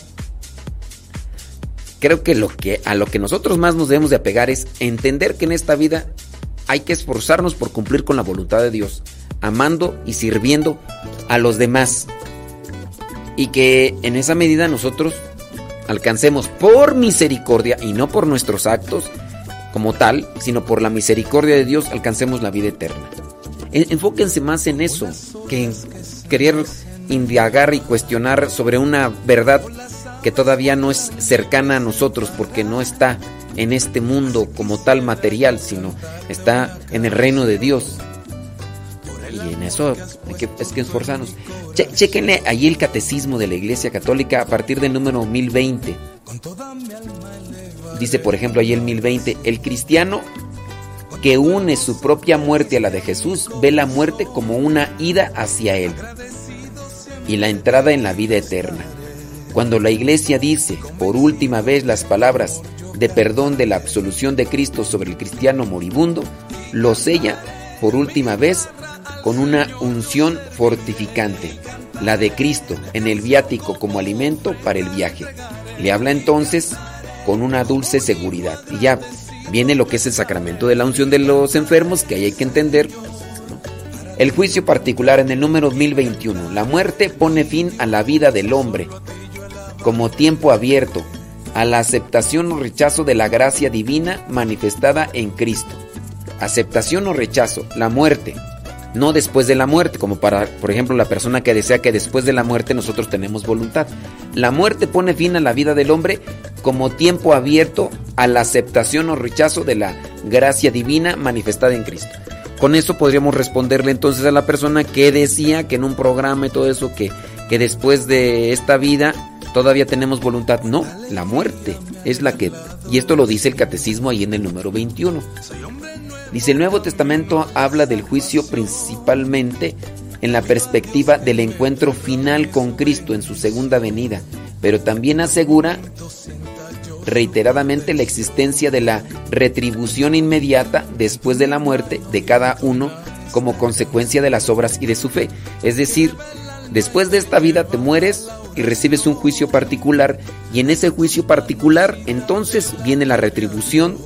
creo que, lo que a lo que nosotros más nos debemos de apegar es entender que en esta vida hay que esforzarnos por cumplir con la voluntad de Dios, amando y sirviendo a los demás. Y que en esa medida nosotros alcancemos por misericordia y no por nuestros actos como tal, sino por la misericordia de Dios, alcancemos la vida eterna. Enfóquense más en eso que en querer indagar y cuestionar sobre una verdad que todavía no es cercana a nosotros porque no está en este mundo como tal material, sino está en el reino de Dios. Y en eso es que esforzarnos. chequenle ahí el catecismo de la Iglesia Católica a partir del número 1020. Dice, por ejemplo, ahí el 1020, el cristiano que une su propia muerte a la de Jesús ve la muerte como una ida hacia Él y la entrada en la vida eterna. Cuando la iglesia dice por última vez las palabras de perdón de la absolución de Cristo sobre el cristiano moribundo, lo sella por última vez con una unción fortificante, la de Cristo en el viático como alimento para el viaje. Le habla entonces con una dulce seguridad. Y ya viene lo que es el sacramento de la unción de los enfermos, que ahí hay que entender. El juicio particular en el número 1021. La muerte pone fin a la vida del hombre como tiempo abierto a la aceptación o rechazo de la gracia divina manifestada en Cristo. Aceptación o rechazo, la muerte, no después de la muerte, como para, por ejemplo, la persona que desea que después de la muerte nosotros tenemos voluntad. La muerte pone fin a la vida del hombre como tiempo abierto a la aceptación o rechazo de la gracia divina manifestada en Cristo. Con eso podríamos responderle entonces a la persona que decía que en un programa y todo eso, que, que después de esta vida todavía tenemos voluntad. No, la muerte es la que... Y esto lo dice el catecismo ahí en el número 21. Dice, el Nuevo Testamento habla del juicio principalmente en la perspectiva del encuentro final con Cristo en su segunda venida, pero también asegura reiteradamente la existencia de la retribución inmediata después de la muerte de cada uno como consecuencia de las obras y de su fe. Es decir, después de esta vida te mueres y recibes un juicio particular y en ese juicio particular entonces viene la retribución,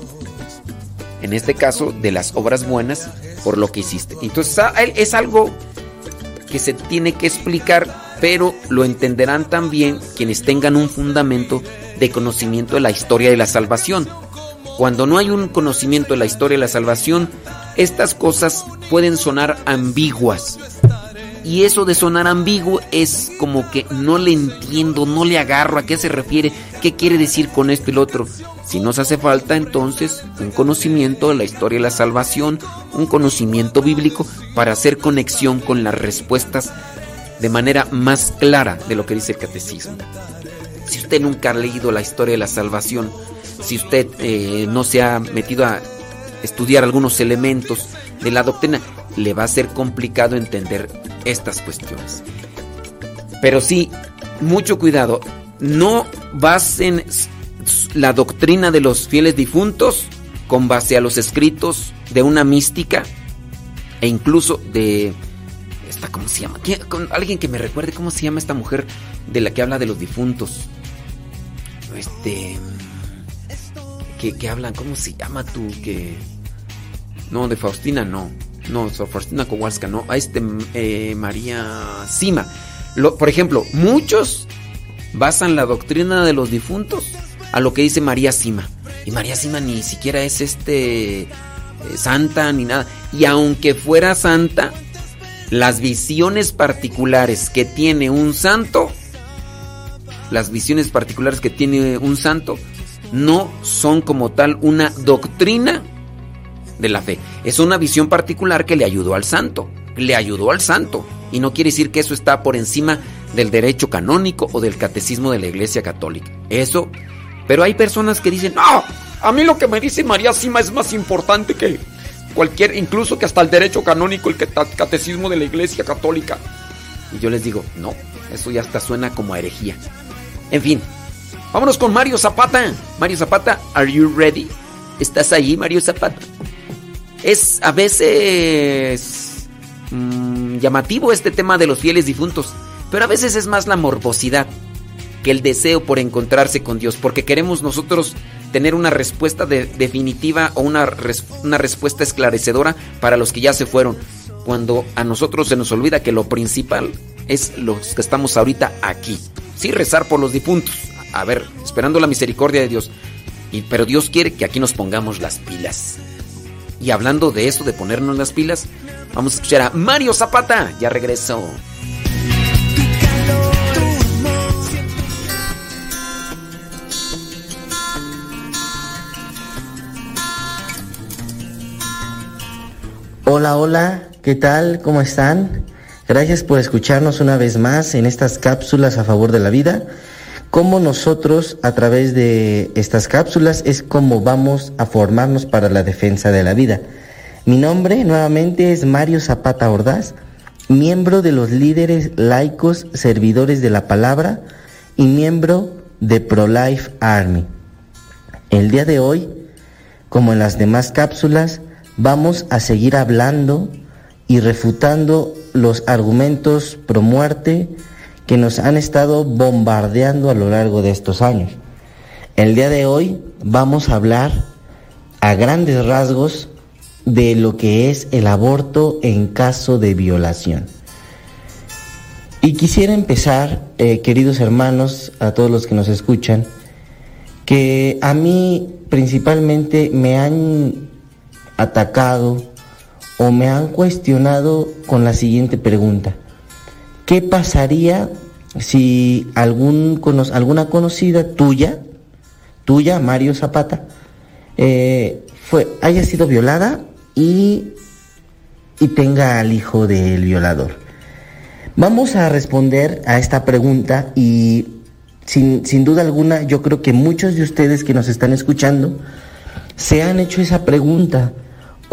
en este caso de las obras buenas por lo que hiciste. Entonces ah, es algo que se tiene que explicar, pero lo entenderán también quienes tengan un fundamento de conocimiento de la historia de la salvación. Cuando no hay un conocimiento de la historia de la salvación, estas cosas pueden sonar ambiguas y eso de sonar ambiguo es como que no le entiendo, no le agarro a qué se refiere, qué quiere decir con esto y lo otro. Si nos hace falta entonces un conocimiento de la historia de la salvación, un conocimiento bíblico para hacer conexión con las respuestas de manera más clara de lo que dice el catecismo. Si usted nunca ha leído la historia de la salvación, si usted eh, no se ha metido a estudiar algunos elementos de la doctrina, le va a ser complicado entender estas cuestiones. Pero sí, mucho cuidado, no basen la doctrina de los fieles difuntos con base a los escritos de una mística e incluso de esta cómo se llama ¿Quién- con alguien que me recuerde cómo se llama esta mujer de la que habla de los difuntos este que, que hablan cómo se llama tú que no de Faustina no no Faustina Kowalska no a este eh, María Sima. Por ejemplo muchos basan la doctrina de los difuntos a lo que dice María Sima. Y María Sima ni siquiera es este eh, santa ni nada. Y aunque fuera santa las visiones particulares que tiene un santo, las visiones particulares que tiene un santo, no son como tal una doctrina de la fe. Es una visión particular que le ayudó al santo. Le ayudó al santo. Y no quiere decir que eso está por encima del derecho canónico o del catecismo de la Iglesia Católica. Eso. Pero hay personas que dicen, no, a mí lo que me dice María Sima es más importante que cualquier, incluso que hasta el derecho canónico, el catecismo de la Iglesia Católica. Y yo les digo, no, eso ya hasta suena como herejía. En fin, vámonos con Mario Zapata. Mario Zapata, ¿are you ready? ¿Estás ahí, Mario Zapata? Es a veces mm, llamativo este tema de los fieles difuntos, pero a veces es más la morbosidad que el deseo por encontrarse con Dios, porque queremos nosotros tener una respuesta de- definitiva o una, una respuesta esclarecedora para los que ya se fueron, cuando a nosotros se nos olvida que lo principal es los que estamos ahorita aquí. Sí, rezar por los difuntos, a ver, esperando la misericordia de Dios, y, pero Dios quiere que aquí nos pongamos las pilas. Y hablando de eso, de ponernos las pilas, vamos a escuchar a Mario Zapata, ya regresó. Hola, hola, ¿qué tal? ¿Cómo están? Gracias por escucharnos una vez más en estas cápsulas a favor de la vida. Cómo nosotros a través de estas cápsulas es como vamos a formarnos para la defensa de la vida. Mi nombre nuevamente es Mario Zapata Ordaz, miembro de los líderes laicos servidores de la palabra y miembro de ProLife Army. El día de hoy, como en las demás cápsulas, vamos a seguir hablando y refutando los argumentos pro muerte que nos han estado bombardeando a lo largo de estos años. El día de hoy vamos a hablar a grandes rasgos de lo que es el aborto en caso de violación. Y quisiera empezar, eh, queridos hermanos, a todos los que nos escuchan, que a mí principalmente me han atacado o me han cuestionado con la siguiente pregunta. ¿Qué pasaría si alguna conocida tuya, tuya, Mario Zapata, eh, fue, haya sido violada y, y tenga al hijo del violador? Vamos a responder a esta pregunta y sin, sin duda alguna yo creo que muchos de ustedes que nos están escuchando se han hecho esa pregunta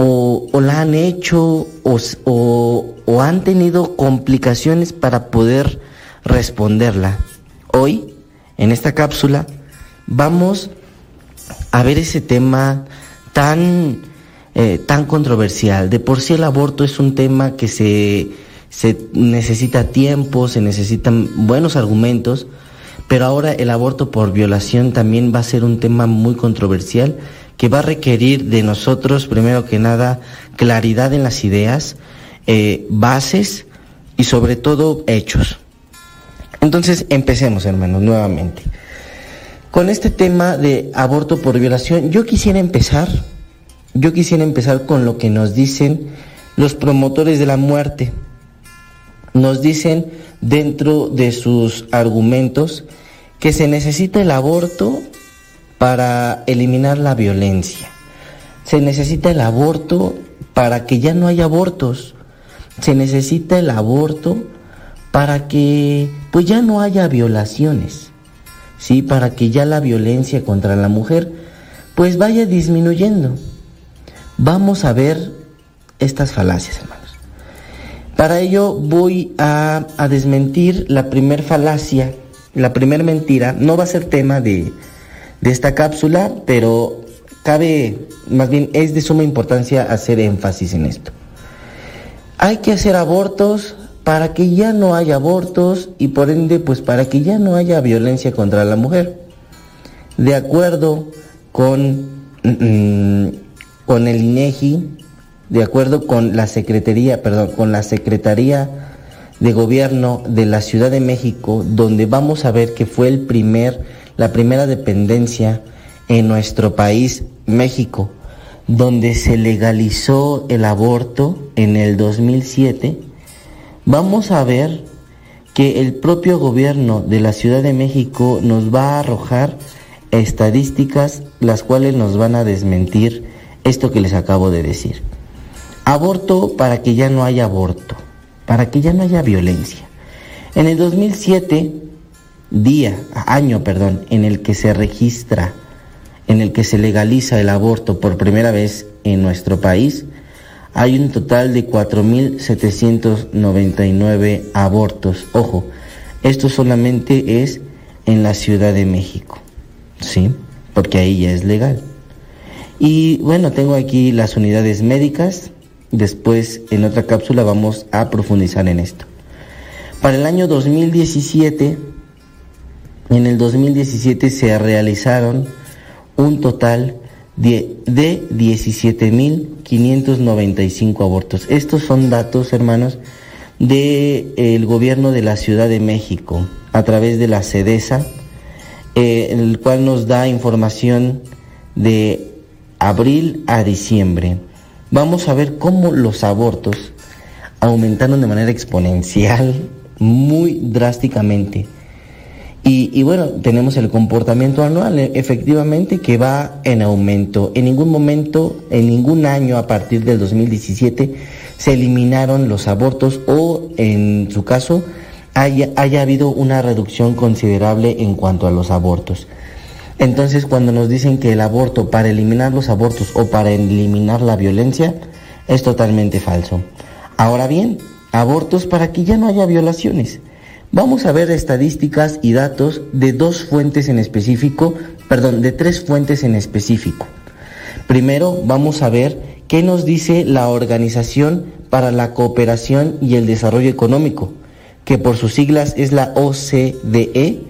o, la han hecho o- o han tenido complicaciones para poder responderla. Hoy, en esta cápsula, vamos a ver ese tema tan, eh, tan controversial. De por sí el aborto es un tema que se, se necesita tiempo, se necesitan buenos argumentos, pero ahora el aborto por violación también va a ser un tema muy controversial que va a requerir de nosotros, primero que nada, claridad en las ideas, eh, bases y sobre todo hechos. Entonces, empecemos, hermanos, nuevamente. Con este tema de aborto por violación, yo quisiera empezar, yo quisiera empezar con lo que nos dicen los promotores de la muerte. Nos dicen dentro de sus argumentos que se necesita el aborto para eliminar la violencia. Se necesita el aborto para que ya no haya abortos. Se necesita el aborto para que pues ya no haya violaciones. Sí, para que ya la violencia contra la mujer pues vaya disminuyendo. Vamos a ver estas falacias, hermanos. Para ello voy a, desmentir la primer falacia La primera mentira no va a ser tema de, de esta cápsula, pero cabe, más bien es de suma importancia hacer énfasis en esto. Hay que hacer abortos para que ya no haya abortos y por ende pues para que ya no haya violencia contra la mujer. De acuerdo con, mm, con el INEGI, de acuerdo con la Secretaría, perdón, con la Secretaría de Gobierno de la Ciudad de México, donde vamos a ver que fue el primer, la primera dependencia en nuestro país, México, donde se legalizó el aborto en el 2007, vamos a ver que el propio gobierno de la Ciudad de México nos va a arrojar estadísticas las cuales nos van a desmentir esto que les acabo de decir. Aborto para que ya no haya aborto, para que ya no haya violencia. En el 2007, día, año, perdón, en el que se registra, en el que se legaliza el aborto por primera vez en nuestro país, hay un total de 4.799 abortos. Ojo, esto solamente es en la Ciudad de México, ¿sí? Porque ahí ya es legal. Y bueno, tengo aquí las unidades médicas. Después, en otra cápsula, vamos a profundizar en esto. Para el año 2017, en el 2017 se realizaron un total de, de 17.595 abortos. Estos son datos, hermanos, del gobierno de la Ciudad de México a través de la CEDESA, eh, el cual nos da información de abril a diciembre. Vamos a ver cómo los abortos aumentaron de manera exponencial, muy drásticamente. Y, y, bueno, tenemos el comportamiento anual, e, efectivamente, que va en aumento. En ningún momento, en ningún año a partir del 2017, se eliminaron los abortos o, en su caso, haya, haya habido una reducción considerable en cuanto a los abortos. Entonces, cuando nos dicen que el aborto, para eliminar los abortos o para eliminar la violencia, es totalmente falso. Ahora bien, abortos para que ya no haya violaciones. Vamos a ver estadísticas y datos de dos fuentes en específico, perdón, de tres fuentes en específico. Primero, vamos a ver qué nos dice la Organización para la Cooperación y el Desarrollo Económico, que por sus siglas es la OCDE,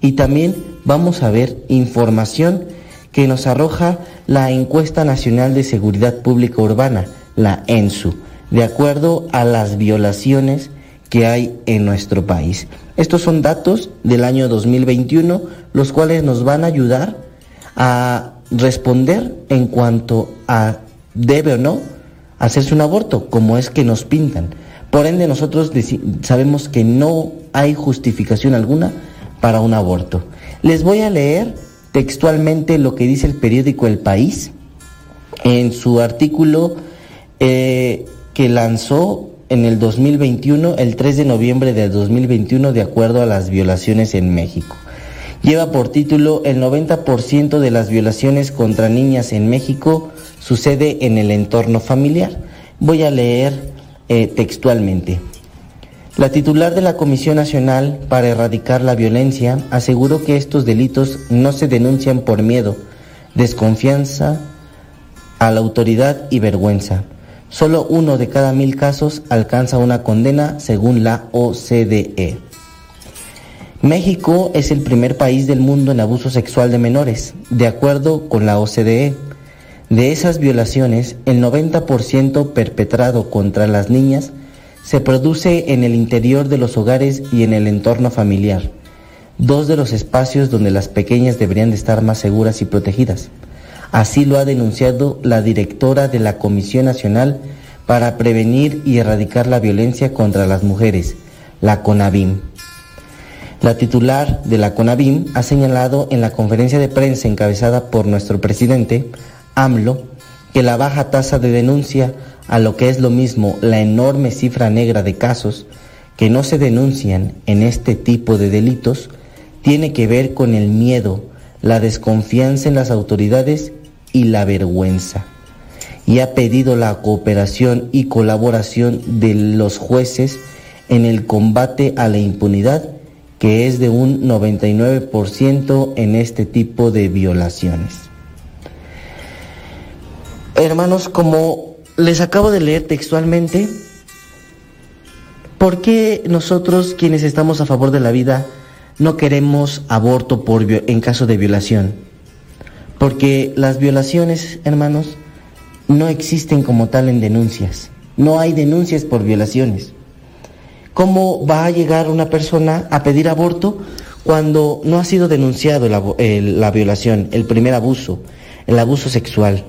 y también vamos a ver información que nos arroja la Encuesta Nacional de Seguridad Pública Urbana, la ENSU, de acuerdo a las violaciones que hay en nuestro país. Estos son datos del año 2021, los cuales nos van a ayudar a responder en cuanto a debe o no hacerse un aborto, como es que nos pintan. Por ende, nosotros sabemos que no hay justificación alguna para un aborto. Les voy a leer textualmente lo que dice el periódico El País en su artículo eh, que lanzó en el 2021, el 3 de noviembre del 2021, de acuerdo a las violaciones en México. Lleva por título El 90% de las violaciones contra niñas en México sucede en el entorno familiar. Voy a leer eh, textualmente. La titular de la Comisión Nacional para Erradicar la Violencia aseguró que estos delitos no se denuncian por miedo, desconfianza a la autoridad y vergüenza. Solo uno de cada mil casos alcanza una condena según la OCDE. México es el primer país del mundo en abuso sexual de menores, de acuerdo con la OCDE. De esas violaciones, el 90% perpetrado contra las niñas se produce en el interior de los hogares y en el entorno familiar, dos de los espacios donde las pequeñas deberían de estar más seguras y protegidas. Así lo ha denunciado la directora de la Comisión Nacional para Prevenir y Erradicar la Violencia contra las Mujeres, la CONAVIM. La titular de la CONAVIM ha señalado en la conferencia de prensa encabezada por nuestro presidente, AMLO, que la baja tasa de denuncia, a lo que es lo mismo la enorme cifra negra de casos que no se denuncian en este tipo de delitos, tiene que ver con el miedo, la desconfianza en las autoridades y la vergüenza. Y ha pedido la cooperación y colaboración de los jueces en el combate a la impunidad que es de un 99% en este tipo de violaciones. Hermanos, como les acabo de leer textualmente, ¿por qué nosotros quienes estamos a favor de la vida no queremos aborto por en caso de violación? Porque las violaciones, hermanos, no existen como tal en denuncias. No hay denuncias por violaciones. ¿Cómo va a llegar una persona a pedir aborto cuando no ha sido denunciado la violación, el primer abuso, el abuso sexual?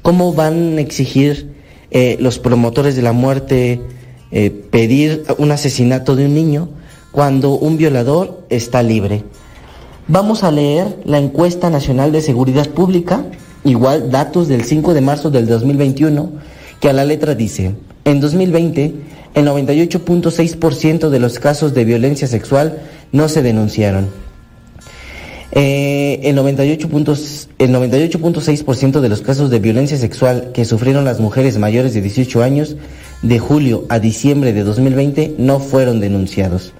¿Cómo van a exigir eh, los promotores de la muerte eh, pedir un asesinato de un niño cuando un violador está libre? Vamos a leer la encuesta nacional de seguridad pública igual datos del 5 de marzo del 2021, que a la letra dice, en 2020 el 98.6% de los casos de violencia sexual no se denunciaron. Eh, el 98.6% de los casos de violencia sexual que sufrieron las mujeres mayores de 18 años de julio a diciembre de 2020 no fueron denunciados.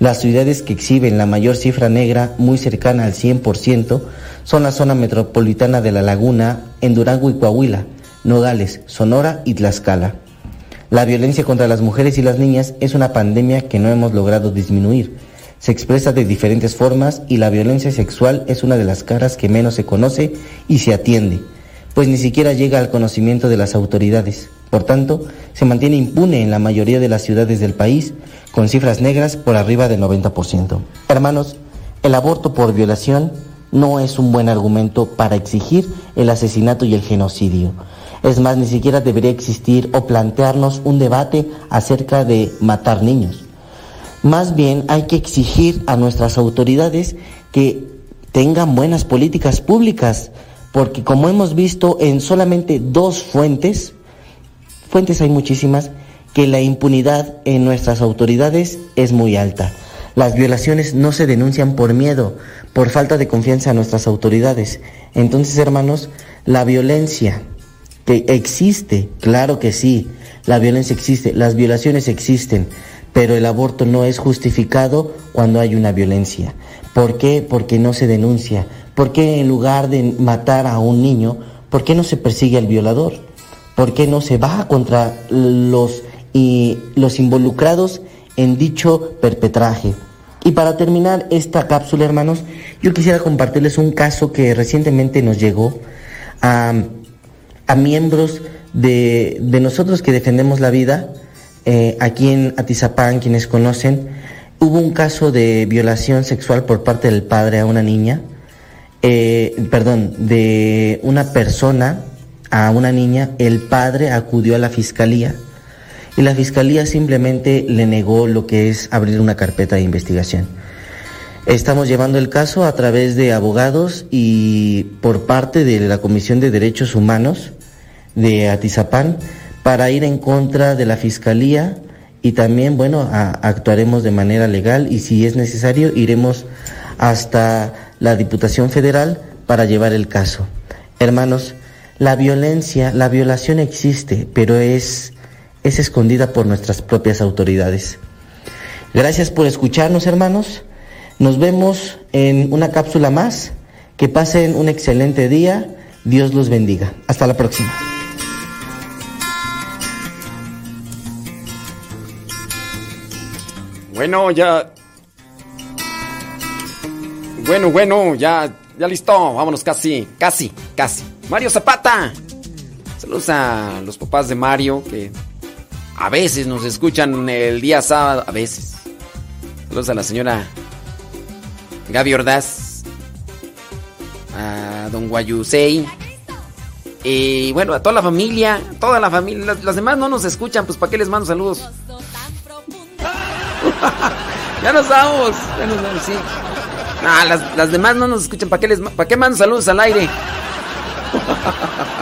Las ciudades que exhiben la mayor cifra negra, muy cercana al 100%, son la zona metropolitana de La Laguna, en Durango y Coahuila, Nogales, Sonora y Tlaxcala. La violencia contra las mujeres y las niñas es una pandemia que no hemos logrado disminuir. Se expresa de diferentes formas y la violencia sexual es una de las caras que menos se conoce y se atiende, pues ni siquiera llega al conocimiento de las autoridades. Por tanto, se mantiene impune en la mayoría de las ciudades del país, con cifras negras por arriba del 90%. Hermanos, el aborto por violación no es un buen argumento para exigir el asesinato y el genocidio. Es más, ni siquiera debería existir o plantearnos un debate acerca de matar niños. Más bien hay que exigir a nuestras autoridades que tengan buenas políticas públicas, porque como hemos visto en solamente dos fuentes, fuentes hay muchísimas, que la impunidad en nuestras autoridades es muy alta. Las violaciones no se denuncian por miedo, por falta de confianza a nuestras autoridades. Entonces, hermanos, la violencia que existe, claro que sí, la violencia existe, las violaciones existen, pero el aborto no es justificado cuando hay una violencia. ¿Por qué? Porque no se denuncia. ¿Por qué en lugar de matar a un niño, por qué no se persigue al violador? ¿Por qué no se va contra los, y los involucrados en dicho perpetraje? Y para terminar esta cápsula, hermanos, yo quisiera compartirles un caso que recientemente nos llegó a, miembros de, nosotros que defendemos la vida, eh, aquí en Atizapán, quienes conocen, hubo un caso de violación sexual por parte del padre a una niña, eh, perdón, de una persona a una niña, el padre acudió a la fiscalía y la fiscalía simplemente le negó lo que es abrir una carpeta de investigación. Estamos llevando el caso a través de abogados y por parte de la Comisión de Derechos Humanos de Atizapán para ir en contra de la fiscalía y también, bueno, actuaremos de manera legal y si es necesario iremos hasta la Diputación Federal para llevar el caso. Hermanos, la violencia, la violación existe, pero es es escondida por nuestras propias autoridades. Gracias por escucharnos, hermanos. Nos vemos en una cápsula más. Que pasen un excelente día. Dios los bendiga. Hasta la próxima. Bueno, ya. Bueno, bueno, ya, ya listo. Vámonos casi, casi, casi. Mario Zapata. Saludos a los papás de Mario que a veces nos escuchan el día sábado, a veces. Saludos a la señora Gaby Ordaz, a don Guayusei. Y bueno, a toda la familia, toda la familia. Las, demás no nos escuchan, pues ¿para qué les mando saludos? ya nos vamos, ya nos vamos, sí. las, las, demás no nos escuchan, ¿para qué les para qué mando saludos al aire?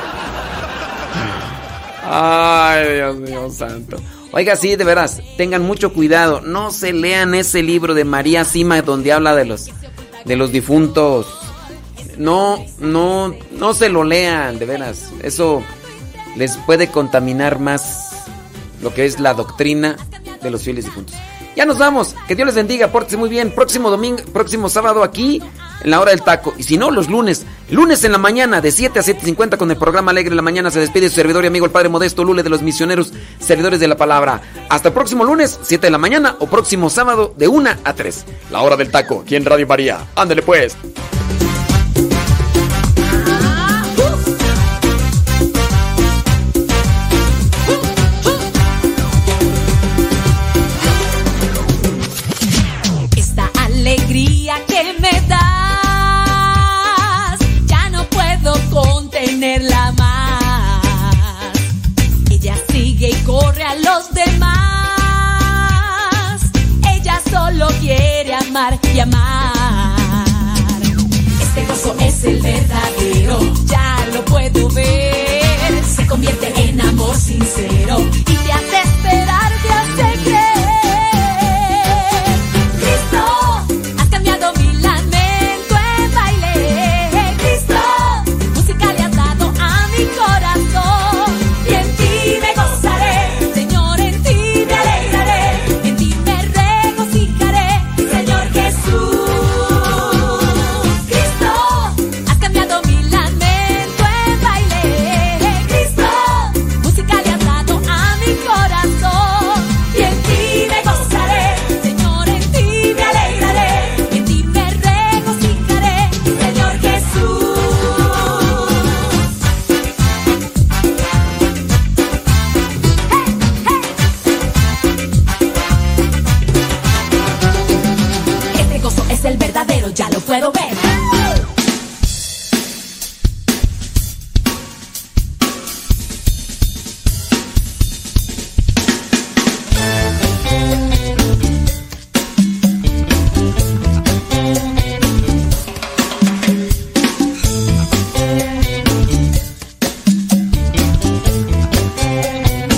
Ay, Dios mío santo. Oiga, sí, de veras, tengan mucho cuidado. No se lean ese libro de María Sima donde habla de los de los difuntos. No, no, no se lo lean, de veras. Eso les puede contaminar más lo que es la doctrina de los fieles difuntos. Ya nos vamos. Que Dios les bendiga. Pórtense muy bien. Próximo domingo, próximo sábado aquí en la hora del taco. Y si no, los lunes. Lunes en la mañana de 7 a 7.50 con el programa Alegre en la Mañana. Se despide su servidor y amigo el Padre Modesto Lule de los misioneros servidores de la palabra. Hasta el próximo lunes, 7 de la mañana o próximo sábado de 1 a 3. La hora del taco. Aquí en Radio María. Ándale pues. Este gozo es el verdadero, ya lo puedo ver. Se convierte en amor sincero